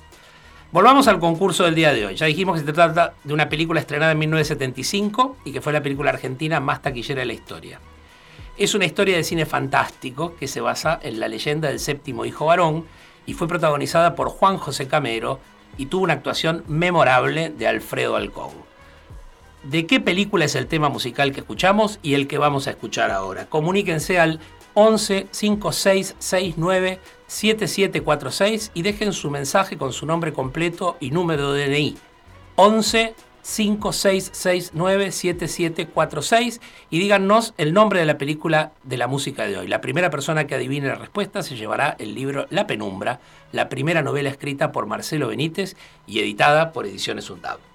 Volvamos al concurso del día de hoy. Ya dijimos que se trata de una película estrenada en 1975 y que fue la película argentina más taquillera de la historia. Es una historia de cine fantástico que se basa en la leyenda del séptimo hijo varón y fue protagonizada por Juan José Camero y tuvo una actuación memorable de Alfredo Alcón. ¿De qué película es el tema musical que escuchamos y el que vamos a escuchar ahora? Comuníquense al 11 56 69 7746 y dejen su mensaje con su nombre completo y número de DNI. 11 56697746 y díganos el nombre de la película de la música de hoy. La primera persona que adivine la respuesta se llevará el libro La Penumbra, la primera novela escrita por Marcelo Benítez y editada por Ediciones Undab.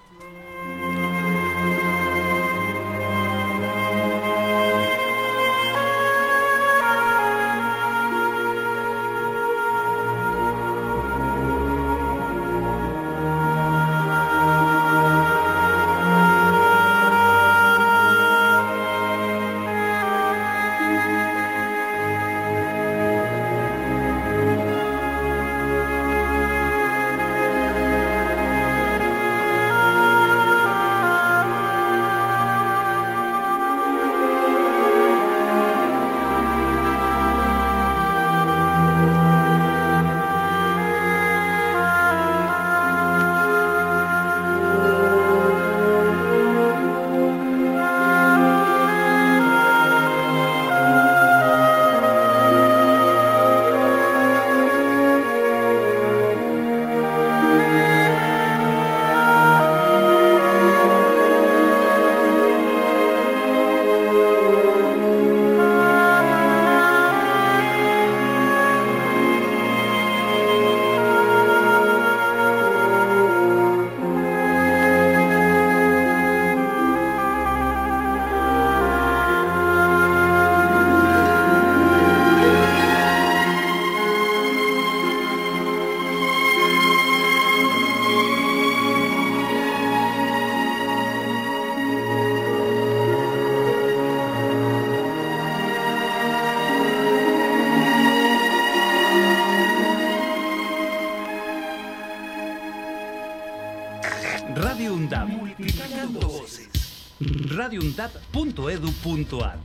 radiundap.edu.ar.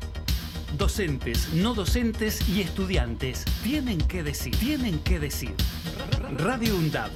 Docentes, no docentes y estudiantes tienen que decir, tienen que decir. Radio UNDAP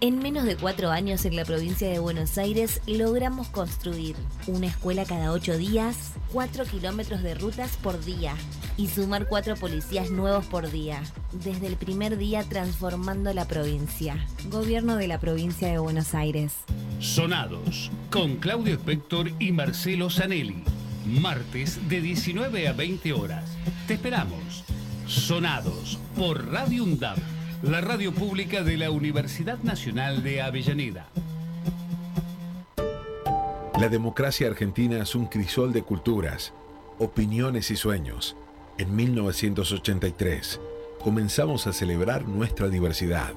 En menos de cuatro años en la provincia de Buenos Aires logramos construir una escuela cada ocho días, cuatro kilómetros de rutas por día y sumar cuatro policías nuevos por día. Desde el primer día transformando la provincia. Gobierno de la provincia de Buenos Aires. Sonados con Claudio Spector y Marcelo Zanelli. Martes de 19 a 20 horas. Te esperamos. Sonados por Radio UNDAB la radio pública de la Universidad Nacional de Avellaneda. La democracia argentina es un crisol de culturas, opiniones y sueños. En 1983 comenzamos a celebrar nuestra diversidad.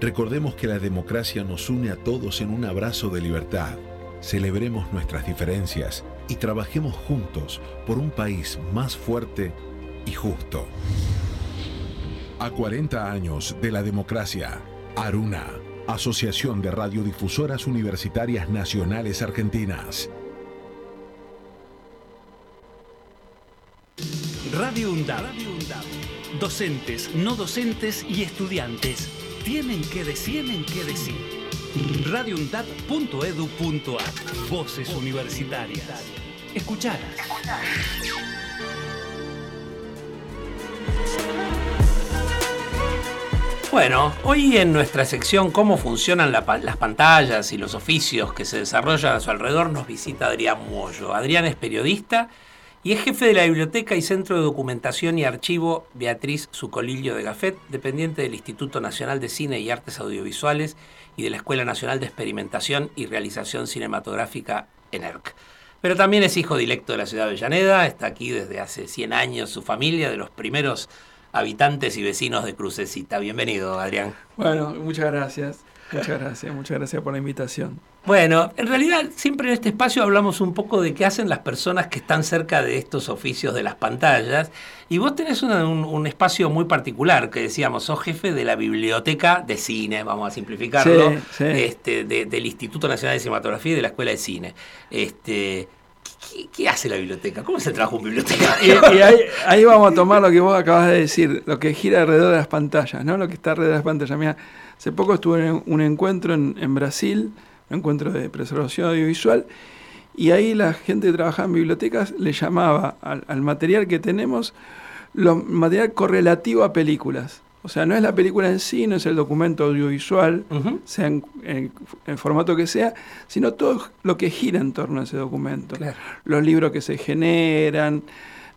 Recordemos que la democracia nos une a todos en un abrazo de libertad. Celebremos nuestras diferencias y trabajemos juntos por un país más fuerte y justo. A 40 años de la democracia, Aruna, Asociación de Radiodifusoras Universitarias Nacionales Argentinas. Radio UNDAB. Docentes, no docentes y estudiantes tienen que decir, tienen que decir. radioundab.edu.ar Voces universitarias. Escuchadas. Bueno, hoy en nuestra sección Cómo funcionan la las pantallas y los oficios que se desarrollan a su alrededor nos visita Adrián Moyo. Adrián es periodista y es jefe de la Biblioteca y Centro de Documentación y Archivo Beatriz Sucolillo de Gafet, dependiente del Instituto Nacional de Cine y Artes Audiovisuales y de la Escuela Nacional de Experimentación y Realización Cinematográfica ENERC. Pero también es hijo directo de la ciudad de Avellaneda, está aquí desde hace 100 años su familia, de los primeros habitantes y vecinos de Crucecita. Bienvenido, Adrián. Bueno, muchas gracias. Muchas gracias, muchas gracias por la invitación. Bueno, en realidad siempre en este espacio hablamos un poco de qué hacen las personas que están cerca de estos oficios de las pantallas. Y vos tenés un, espacio muy particular, que decíamos, sos jefe de la biblioteca de cine, vamos a simplificarlo, Este, del Instituto Nacional de Cinematografía y de la Escuela de Cine. Este, ¿Qué, hace la biblioteca? ¿Cómo se trabaja un bibliotecario? [laughs] Y, ahí, vamos a tomar lo que vos acabas de decir, lo que gira alrededor de las pantallas, ¿no? Lo que está alrededor de las pantallas. Mira, hace poco estuve en un encuentro en, Brasil, un encuentro de preservación audiovisual, y ahí la gente que trabajaba en bibliotecas le llamaba al, material que tenemos lo, material correlativo a películas. O sea, no es la película en sí, no es el documento audiovisual, sea en, formato que sea, sino todo lo que gira en torno a ese documento. Los libros que se generan,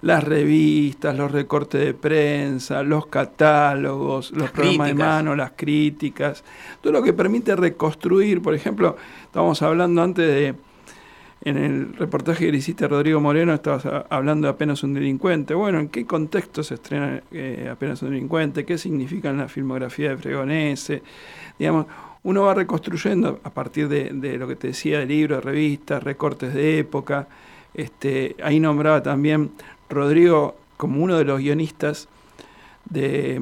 las revistas, los recortes de prensa, los catálogos, los programas de mano, las críticas, todo lo que permite reconstruir, por ejemplo, estábamos hablando antes de en el reportaje que le hiciste Rodrigo Moreno estabas hablando de apenas un delincuente. Bueno, ¿en qué contexto se estrena eh, apenas un delincuente? ¿Qué significa en la filmografía de Fregonese? Digamos, uno va reconstruyendo a partir de, lo que te decía de libros, de revistas, recortes de época. Este, ahí nombraba también Rodrigo como uno de los guionistas de,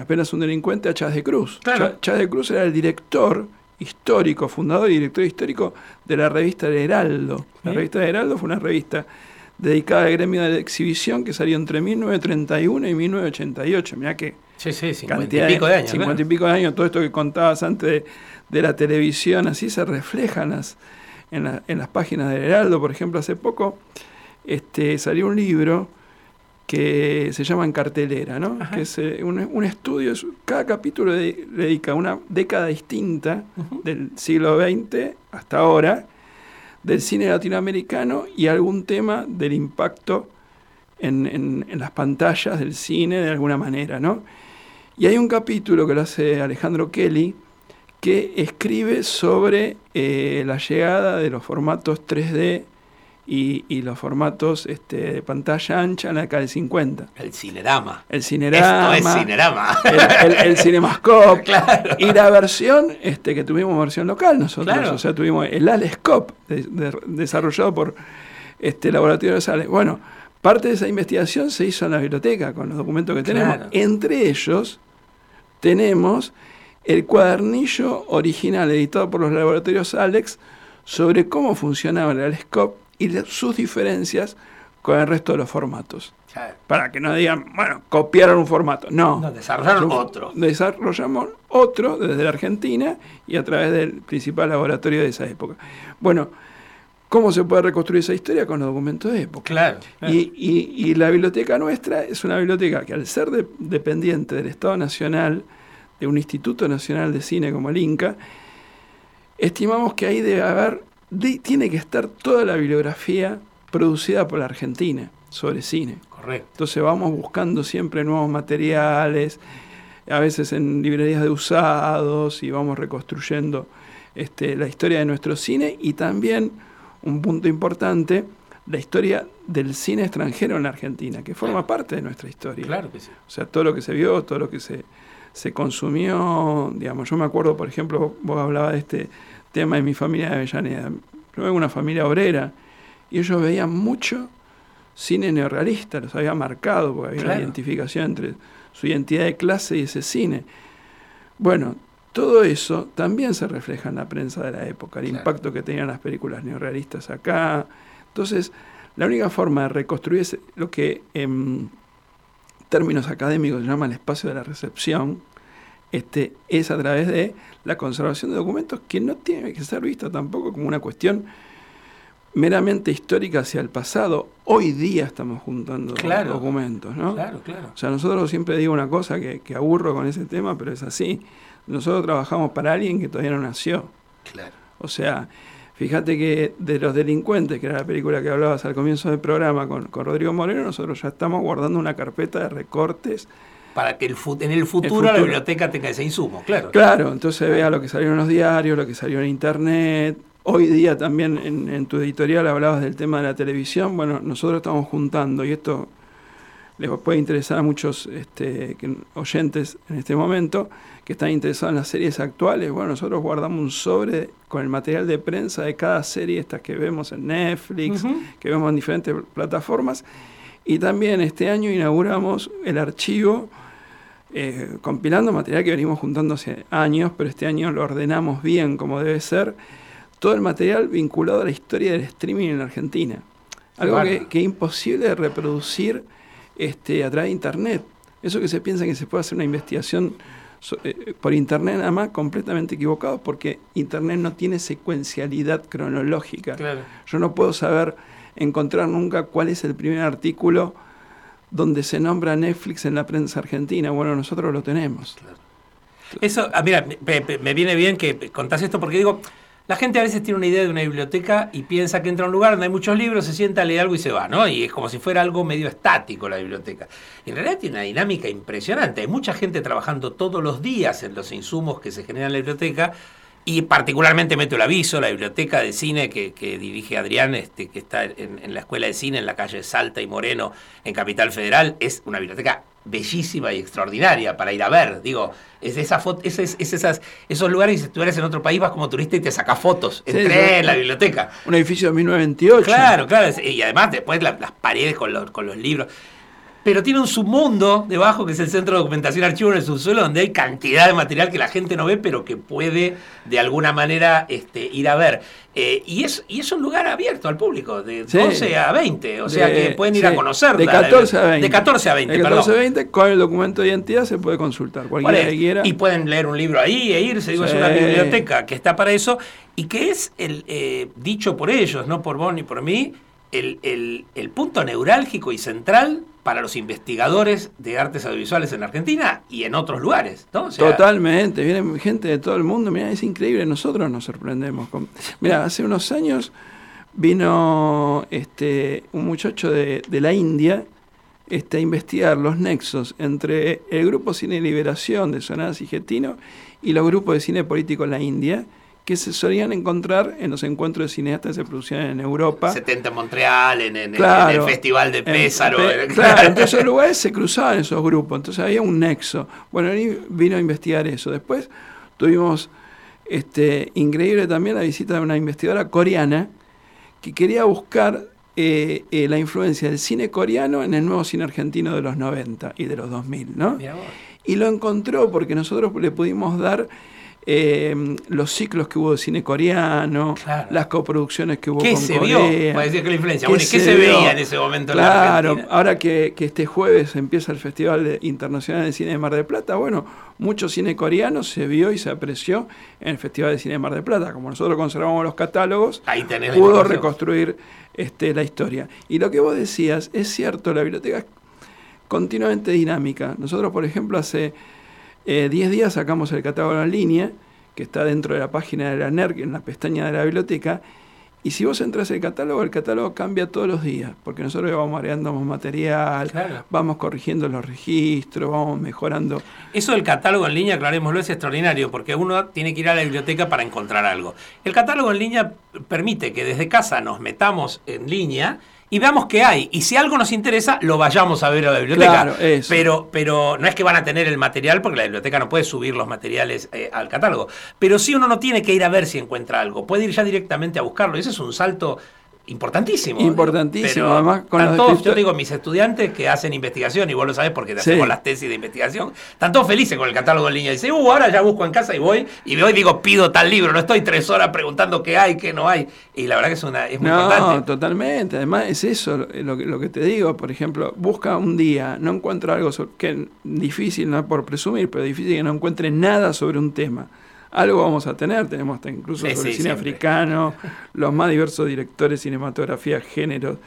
apenas un delincuente a Chas de Cruz. Chas de Cruz era el director histórico, fundador y director histórico de la revista El Heraldo. La revista El Heraldo fue una revista dedicada al gremio de exhibición que salió entre 1931 y 1988. Mirá que sí, sí, 50 y pico de años. 50 y pico de años, todo esto que contabas antes de, la televisión, así se refleja en las, en, las páginas del Heraldo. Por ejemplo, hace poco este, salió un libro que se llama En cartelera, ¿no? que es eh, un, estudio, cada capítulo dedica una década distinta del siglo XX hasta ahora, del cine latinoamericano y algún tema del impacto en, las pantallas del cine de alguna manera, ¿no? Y hay un capítulo que lo hace Alejandro Kelly, que escribe sobre eh, la llegada de los formatos 3D y, los formatos este, de pantalla ancha en la década del 50. El cinerama. El cinerama. Esto es cinerama. El, el, [laughs] cinemascope. Y la versión, este, que tuvimos versión local nosotros. O sea, tuvimos el Alescope, desarrollado por este Laboratorio de Sales. Bueno, parte de esa investigación se hizo en la biblioteca con los documentos que tenemos. Entre ellos tenemos el cuadernillo original editado por los laboratorios Alex sobre cómo funcionaba el Alescope y sus diferencias con el resto de los formatos. Para que no digan, bueno, copiaron un formato. No. No, desarrollaron otro. Desarrollamos otro desde la Argentina y a través del principal laboratorio de esa época. Bueno, ¿cómo se puede reconstruir esa historia? Con los documentos de época. Claro. claro. Y, y- y la biblioteca nuestra es una biblioteca que al ser de- dependiente del Estado Nacional, de un Instituto Nacional de Cine como el INCA, estimamos que ahí debe haber, de- tiene que estar toda la bibliografía producida por la Argentina sobre cine. Correcto. Entonces vamos buscando siempre nuevos materiales, a veces en librerías de usados y vamos reconstruyendo este, la historia de nuestro cine y también un punto importante, la historia del cine extranjero en la Argentina, que forma parte de nuestra historia. Claro que sí. O sea, todo lo que se vio, todo lo que se, se consumió, digamos, yo me acuerdo, por ejemplo, vos hablabas de este tema de mi familia de Avellaneda. Yo vengo de una familia obrera y ellos veían mucho cine neorrealista, los había marcado, porque había una identificación entre su identidad de clase y ese cine. Bueno, todo eso también se refleja en la prensa de la época, el Claro. impacto que tenían las películas neorrealistas acá. Entonces, la única forma de reconstruir lo que en términos académicos se llama el espacio de la recepción, este, es a través de la conservación de documentos que no tiene que ser visto tampoco como una cuestión meramente histórica hacia el pasado. Hoy día estamos juntando Claro. documentos, ¿no? Claro, claro. O sea, nosotros siempre digo una cosa que, que aburro con ese tema, pero es así. Nosotros trabajamos para alguien que todavía no nació. Claro. O sea, fíjate que de los delincuentes, que era la película que hablabas al comienzo del programa con, con Rodrigo Moreno, nosotros ya estamos guardando una carpeta de recortes. Para que el en el futuro, futuro. la biblioteca tenga ese insumo, claro. Claro, entonces vea lo que salió en los diarios, lo que salió en internet. Hoy día también en, en tu editorial hablabas del tema de la televisión. Bueno, nosotros estamos juntando, y esto les puede interesar a muchos este, oyentes en este momento que están interesados en las series actuales. Bueno, nosotros guardamos un sobre con el material de prensa de cada serie, estas que vemos en Netflix, que vemos en diferentes plataformas. Y también este año inauguramos el archivo eh, compilando material que venimos juntando hace años, pero este año lo ordenamos bien como debe ser. Todo el material vinculado a la historia del streaming en Argentina. Algo Claro. que, que es imposible de reproducir este, a través de Internet. Eso que se piensa que se puede hacer una investigación so- eh, por Internet nada más, completamente equivocado, porque Internet no tiene secuencialidad cronológica. Claro. Yo no puedo saber encontrar nunca cuál es el primer artículo donde se nombra Netflix en la prensa argentina. Bueno, nosotros lo tenemos. Eso, ah, mira, me, viene bien que contás esto porque digo, la gente a veces tiene una idea de una biblioteca y piensa que entra a un lugar donde hay muchos libros, se sienta, lee algo y se va, ¿no? Y es como si fuera algo medio estático la biblioteca. En realidad tiene una dinámica impresionante. Hay mucha gente trabajando todos los días en los insumos que se generan en la biblioteca. Y particularmente meto el aviso, la biblioteca de cine que, que dirige Adrián, este, que está en, en la Escuela de Cine en la calle Salta y Moreno, en Capital Federal, es una biblioteca bellísima y extraordinaria para ir a ver. Digo, es esa foto, es, es- es esas, esos lugares que si estuvieras en otro país vas como turista y te sacas fotos. Entré sí. en la biblioteca. Un edificio de 1928. Claro, claro. Y además después la- las paredes con los, con los libros. Pero tiene un submundo debajo que es el Centro de Documentación Archivo en el subsuelo, donde hay cantidad de material que la gente no ve, pero que puede de alguna manera este, ir a ver. Eh, y, es, y es un lugar abierto al público, de Sí. 11 a 20. O sea De- que pueden ir sí, a conocerla. De 14 a 20. De 14 a 20, De 14 a perdón. 20, con el documento de identidad se puede consultar. ¿Cuál Cualquiera es? que quiera. Y pueden leer un libro ahí e irse. Digo, es Sí. una biblioteca que está para eso y que es el eh, dicho por ellos, no por vos ni por mí, el, el- el punto neurálgico y central para los investigadores de artes audiovisuales en Argentina y en otros lugares. ¿no? O sea, Totalmente, viene gente de todo el mundo, mira, es increíble, nosotros nos sorprendemos. con- Mira, hace unos años vino este, un muchacho de, de la India este, a investigar los nexos entre el grupo Cine Liberación de Sonadas y Getino y los grupos de cine político en la India, que se solían encontrar en los encuentros de cineastas que se producían en Europa. 70 en Montreal, en, en- en Claro. el Festival de En- Pésaro. pe- eh, claro, en esos lugares se [laughs] cruzaban esos grupos, entonces había un nexo. Bueno, él vino a investigar eso. Después tuvimos este, increíble también la visita de una investigadora coreana que quería buscar eh, eh, la influencia del cine coreano en el nuevo cine argentino de los 90 y de los 2000, ¿no? Y lo encontró porque nosotros le pudimos dar eh, los ciclos que hubo de cine coreano, las coproducciones que hubo ¿Qué con se Corea. vio? Decir que la influencia. ¿Qué Bueno, ¿y qué se, veía en ese momento en la Claro, ahora que, que este jueves empieza el Festival de- Internacional de Cine de Mar del Plata, bueno, mucho cine coreano se vio y se apreció en el Festival de Cine de Mar del Plata. Como nosotros conservamos los catálogos, Ahí pudo reconstruir este, la historia. Y lo que vos decías, es cierto, la biblioteca es continuamente dinámica. Nosotros, por ejemplo, hace eh, 10 días sacamos el catálogo en línea, que está dentro de la página de la NERC, en la pestaña de la biblioteca, y si vos entras el catálogo, el catálogo cambia todos los días, porque nosotros vamos agregando más material, vamos corrigiendo los registros, vamos mejorando. Eso del catálogo en línea, aclarémoslo, es extraordinario, porque uno tiene que ir a la biblioteca para encontrar algo. El catálogo en línea permite que desde casa nos metamos en línea y veamos qué hay. Y si algo nos interesa, lo vayamos a ver a la biblioteca. Claro, eso. Pero, pero no es que van a tener el material, porque la biblioteca no puede subir los materiales eh, al catálogo. Pero sí uno no tiene que ir a ver si encuentra algo. Puede ir ya directamente a buscarlo. Ese es un salto importantísimo. Importantísimo, además con los todos, yo digo, mis estudiantes que hacen investigación, y vos lo sabés porque te Sí. hacemos las tesis de investigación, están todos felices con el catálogo en línea. Dice, uh, ahora ya busco en casa y voy, y voy y digo, pido tal libro, no estoy tres horas preguntando qué hay, qué no hay. Y la verdad que es, una, es muy No, importante. totalmente. Además, es eso lo, lo que- lo que te digo. Por ejemplo, busca un día, no encuentra algo sobre- que difícil, no por presumir, pero difícil que no encuentre nada sobre un tema. Algo vamos a tener, tenemos hasta incluso Sí, sobre sí, cine siempre. africano, [laughs] los más diversos directores, cinematografía, géneros.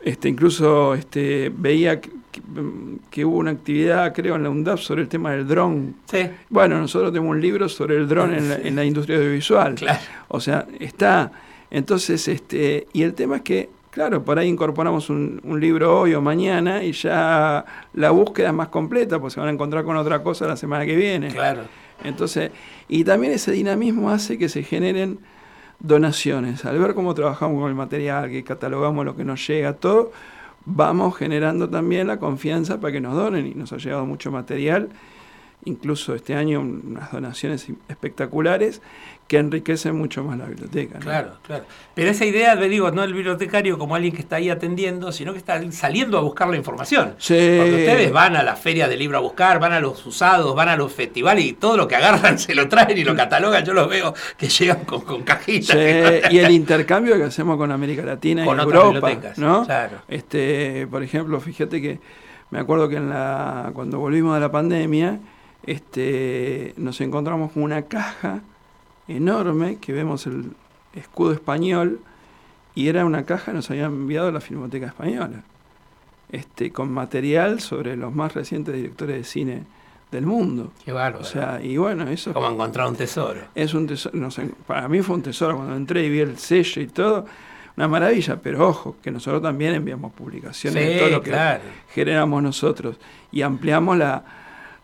Este, incluso este, veía que, hubo una actividad, creo, en la UNDAP sobre el tema del dron. Sí. Bueno, nosotros tenemos un libro sobre el dron en la, en la industria audiovisual. O sea, está. Entonces, este, y el tema es que, claro, por ahí incorporamos un, un libro hoy o mañana y ya la búsqueda es más completa, pues se van a encontrar con otra cosa la semana que viene. Claro. Entonces, y también ese dinamismo hace que se generen donaciones. Al ver cómo trabajamos con el material, que catalogamos lo que nos llega, todo, vamos generando también la confianza para que nos donen y nos ha llegado mucho material, incluso este año unas donaciones espectaculares que enriquecen mucho más la biblioteca. ¿no? Claro, claro. Pero esa idea, le digo, no el bibliotecario como alguien que está ahí atendiendo, sino que está saliendo a buscar la información. Sí. Porque ustedes van a la feria de libro a buscar, van a los usados, van a los festivales y todo lo que agarran [laughs] se lo traen y lo catalogan. Yo los veo que llegan con, con cajitas. Sí, [laughs] y el intercambio que hacemos con América Latina Con y otras Europa, bibliotecas, ¿no? claro. Este, por ejemplo, fíjate que me acuerdo que en la cuando volvimos de la pandemia, este, nos encontramos con una caja enorme que vemos el escudo español y era una caja que nos habían enviado la Filmoteca Española. Este, con material sobre los más recientes directores de cine del mundo. Qué bárbaro. O sea, y bueno, eso Como encontrar un tesoro. es un tesoro, no sé, para mí fue un tesoro cuando entré y vi el sello y todo, una maravilla, pero ojo, que nosotros también enviamos publicaciones de Sí, todo lo que claro. generamos nosotros y ampliamos la,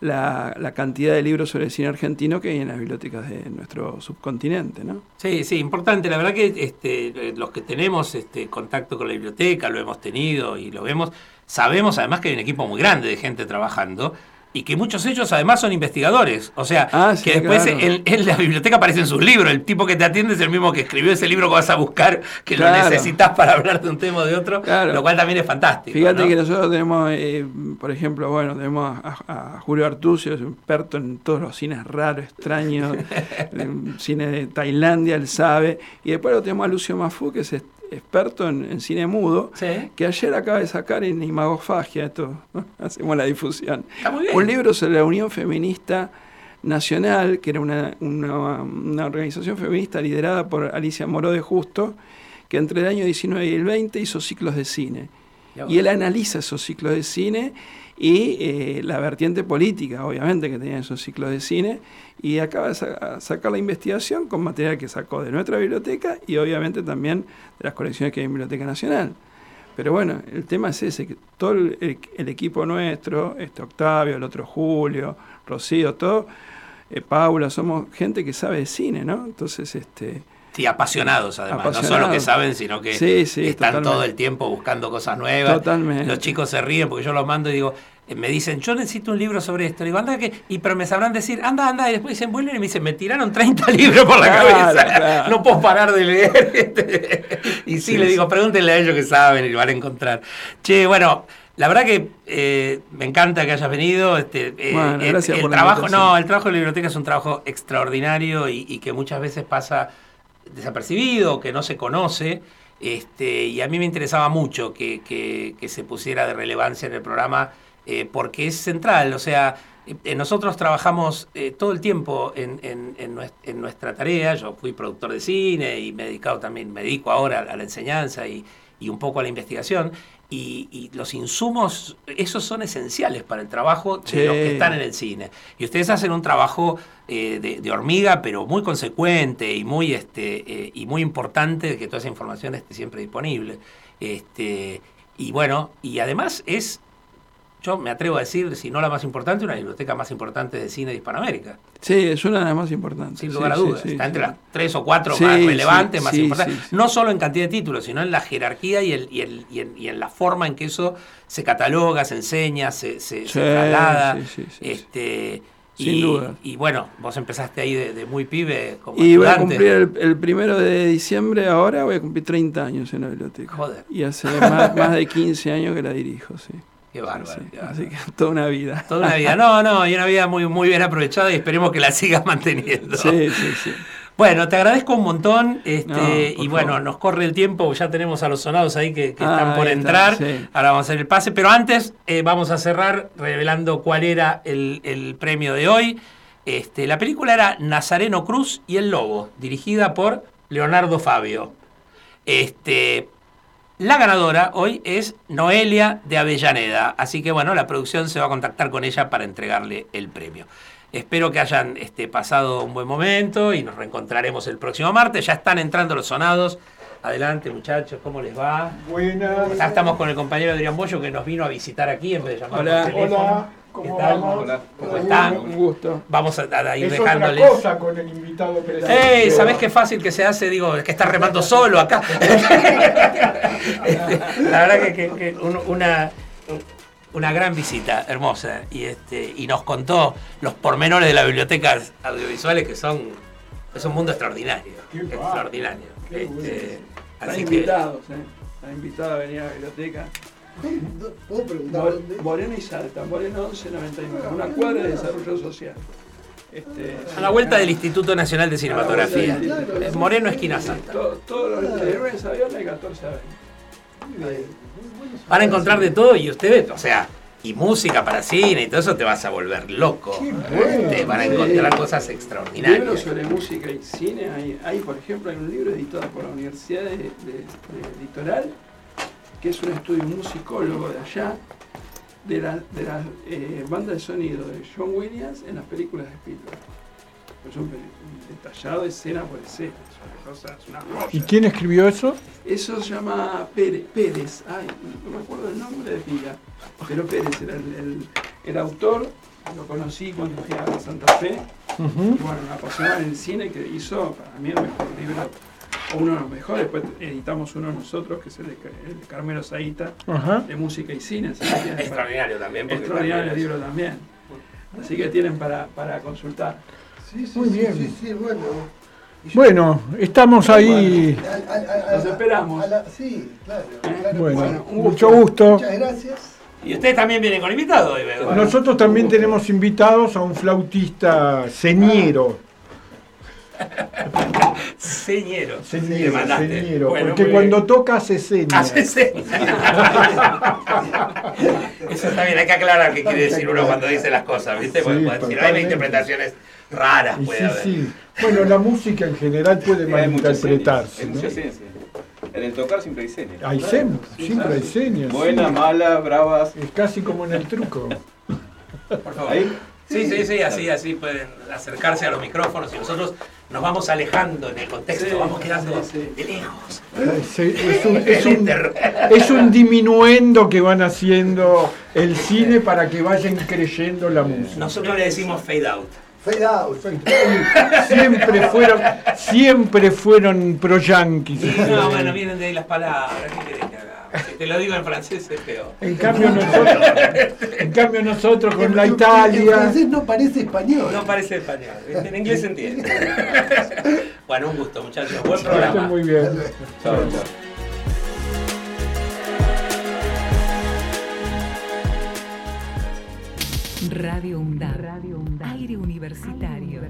la, cantidad de libros sobre el cine argentino que hay en las bibliotecas de nuestro subcontinente, ¿no? Sí, sí, importante. La verdad que este, los que tenemos este, contacto con la biblioteca, lo hemos tenido y lo vemos, sabemos además que hay un equipo muy grande de gente trabajando y que muchos de ellos además son investigadores. O sea, Ah, sí, que después claro. en, en la biblioteca aparecen sus libros. El tipo que te atiende es el mismo que escribió ese libro que vas a buscar, que lo necesitas para hablar de un tema o de otro, Claro. lo cual también es fantástico. Fíjate ¿no? que nosotros tenemos, eh, por ejemplo, bueno, tenemos a, a Julio Artucio, es un experto en todos los cines raros, extraños, [laughs] cine de Tailandia, él sabe. Y después lo tenemos a Lucio Mafú, que es- experto en, en cine mudo, Sí. que ayer acaba de sacar en Imagofagia, esto, ¿no? [laughs] hacemos la difusión, un libro sobre la Unión Feminista Nacional, que era una, una- una organización feminista liderada por Alicia Moró de Justo, que entre el año 19 y el 20 hizo ciclos de cine. Y él analiza esos ciclos de cine y eh, la vertiente política, obviamente, que tenía esos ciclos de cine, y acaba de sa- sacar la investigación con material que sacó de nuestra biblioteca y obviamente también de las colecciones que hay en Biblioteca Nacional. Pero bueno, el tema es ese, que todo el equipo nuestro, este Octavio, el otro Julio, Rocío, todo, eh, Paula, somos gente que sabe de cine, ¿no? Entonces, este... Sí, apasionados además, no solo Apasionados. que saben, sino que Sí, sí, están totalmente. todo el tiempo buscando cosas nuevas. Totalmente. Los chicos se ríen porque yo los mando y digo, eh, me dicen, yo necesito un libro sobre esto. Le digo, anda que, y pero me sabrán decir, anda, anda, y después dicen, vuelven y me dicen, me tiraron 30 [laughs] libros por la Claro, cabeza. claro. No puedo parar de leer. [laughs] y sí, Sí, le digo, pregúntenle a ellos que saben y lo van a encontrar. Che, bueno. La verdad que eh, me encanta que hayas venido. Este, eh, Bueno, el- gracias el por la trabajo, no, el trabajo de la biblioteca es un trabajo extraordinario y, y que muchas veces pasa desapercibido, que no se conoce. Este, y a mí me interesaba mucho que, que- se pusiera de relevancia en el programa eh, porque es central. O sea, eh, nosotros trabajamos eh, todo el tiempo en, en nuestra tarea. Yo fui productor de cine y me he dedicado también, me dedico ahora a la enseñanza y, y un poco a la investigación. Y, y los insumos, esos son esenciales para el trabajo de Sí. los que están en el cine. Y ustedes hacen un trabajo eh, de, de hormiga, pero muy consecuente y muy, este, eh, y muy importante que toda esa información esté siempre disponible. Este, y bueno, y además es, yo me atrevo a decir, si no la más importante, una biblioteca más importante de cine de Hispanoamérica. Sí, es una de las más importantes. Sin sí, lugar a dudas. sí, Está sí. entre las tres o cuatro más relevantes, más importantes. No solo en cantidad de títulos, sino en la jerarquía y, el, y, el, y, en, y en la forma en que eso se cataloga, se enseña, se, se, se traslada. sí, sí, sí, este, Sin y, duda. Y bueno, vos empezaste ahí de, de muy pibe como Y voy a cumplir el, el primero de diciembre ahora, voy a cumplir 30 años en la biblioteca. Joder. Y hace más, más de 15 años que la dirijo, sí. Qué bárbaro. Sí, así que [laughs] toda una vida. [laughs] Toda una vida. No, no, y una vida muy, muy bien aprovechada y esperemos que la sigas [laughs] manteniendo. Sí, sí, sí. Bueno, te agradezco un montón. Este, No, y bueno, favor. nos corre el tiempo, ya tenemos a los sonados ahí que, que Ah, están por está, entrar. sí. Ahora vamos a hacer el pase. Pero antes eh, vamos a cerrar revelando cuál era el, el premio de hoy. Este, la película era Nazareno Cruz y el Lobo, dirigida por Leonardo Fabio. Este, la ganadora hoy es Noelia de Avellaneda, así que bueno, la producción se va a contactar con ella para entregarle el premio. Espero que hayan este, pasado un buen momento y nos reencontraremos el próximo martes. Ya están entrando los sonados. Adelante muchachos, ¿cómo les va? Buenas. Acá estamos con el compañero Adrián Bollo que nos vino a visitar aquí en vez de llamar Hola. Hola, ¿Qué ¿cómo tal? vamos? Hola. ¿Cómo están? Un gusto. Vamos a, a ir Es dejándoles. otra cosa con el invitado presente. ¡Ey! ¿Sabés qué fácil que se hace? Digo, es que está remando solo acá. [laughs] La verdad que, que- que un- una, una gran visita, hermosa. Y, este, y nos contó los pormenores de las bibliotecas audiovisuales que son. Es un mundo extraordinario. Qué extraordinario. Qué Este, Están así que. invitados, ¿eh? Están invitados a venir a la biblioteca. ¿Puedo preguntar Mor- dónde? Moreno y Salta, Moreno 1199, una cuadra de desarrollo social. Este, A la vuelta del Instituto Nacional de Cinematografía. Claro, Moreno, esquina Santa. to- Todos los de lunes a viernes, 14 a 20. Van a encontrar de todo y ustedes, o sea, y música para cine y todo eso te vas a volver loco. Te van a encontrar cosas Libros extraordinarias. sobre música y cine, hay, hay, por ejemplo, hay un libro editado por la Universidad de, de- de Litoral, que es un estudio musicólogo de allá, de la, de la eh, banda de sonido de John Williams en las películas de Spielberg. Es un, un detallado escena por escena, es una cosa, es una. ¿Y quién escribió eso? Eso se llama Pérez, Pérez, ay, no me acuerdo el nombre de pila, pero Pérez era el, el- el autor, lo conocí cuando fui a Santa Fe, y bueno, me apasionaba en el cine que hizo para mí el mejor libro, o uno de los mejores, después editamos uno nosotros, que es el de, el de Carmelo Saíta, Ajá. de música y cine, así que tienen para- Extraordinario también. extraordinario también libro también, así que tienen para, para consultar. Muy bien. Sí, sí, bueno. Bueno, estamos ahí. A- a- a- Los esperamos. la- sí, claro. claro. Bueno, un gusto. mucho gusto. Muchas gracias. Y ustedes también vienen con invitados veo. Nosotros también tenemos invitados a un flautista señero. Señero. Señero, mandaste. señero, Bueno, porque cuando toca hace señas. [laughs] Hace señas. [laughs] Eso está bien, hay que aclarar qué quiere decir uno cuando dice las cosas, ¿viste? Sí, decir, hay interpretaciones raras, Y puede sí, haber. sí. Bueno, la música en general puede [laughs] Sí, malinterpretarse. En el tocar siempre hay señas. Hay señas, siempre hay señas. Buenas, sí. malas, bravas. Es casi como en el truco. Por favor. Ahí. Sí, sí, sí, así, así pueden acercarse a los micrófonos y nosotros nos vamos alejando en el contexto, Sí, vamos quedando sí, sí. de lejos. Es, es un, es un- es un diminuendo que van haciendo el cine para que vayan creyendo la música. Nosotros le decimos fade out. Fade out. Siempre fueron, siempre fueron pro yanquis. Sí, no, bueno, vienen de ahí las palabras, ¿qué querés que haga? Si te lo digo en francés es peor. En cambio nosotros, en cambio nosotros con la En Italia, francés no parece español. No parece español, en inglés se entiende. [laughs] bueno, un gusto, muchachos. Buen programa. muy bien. Chao, chao. Radio UNDAD. Radio. Aire universitario.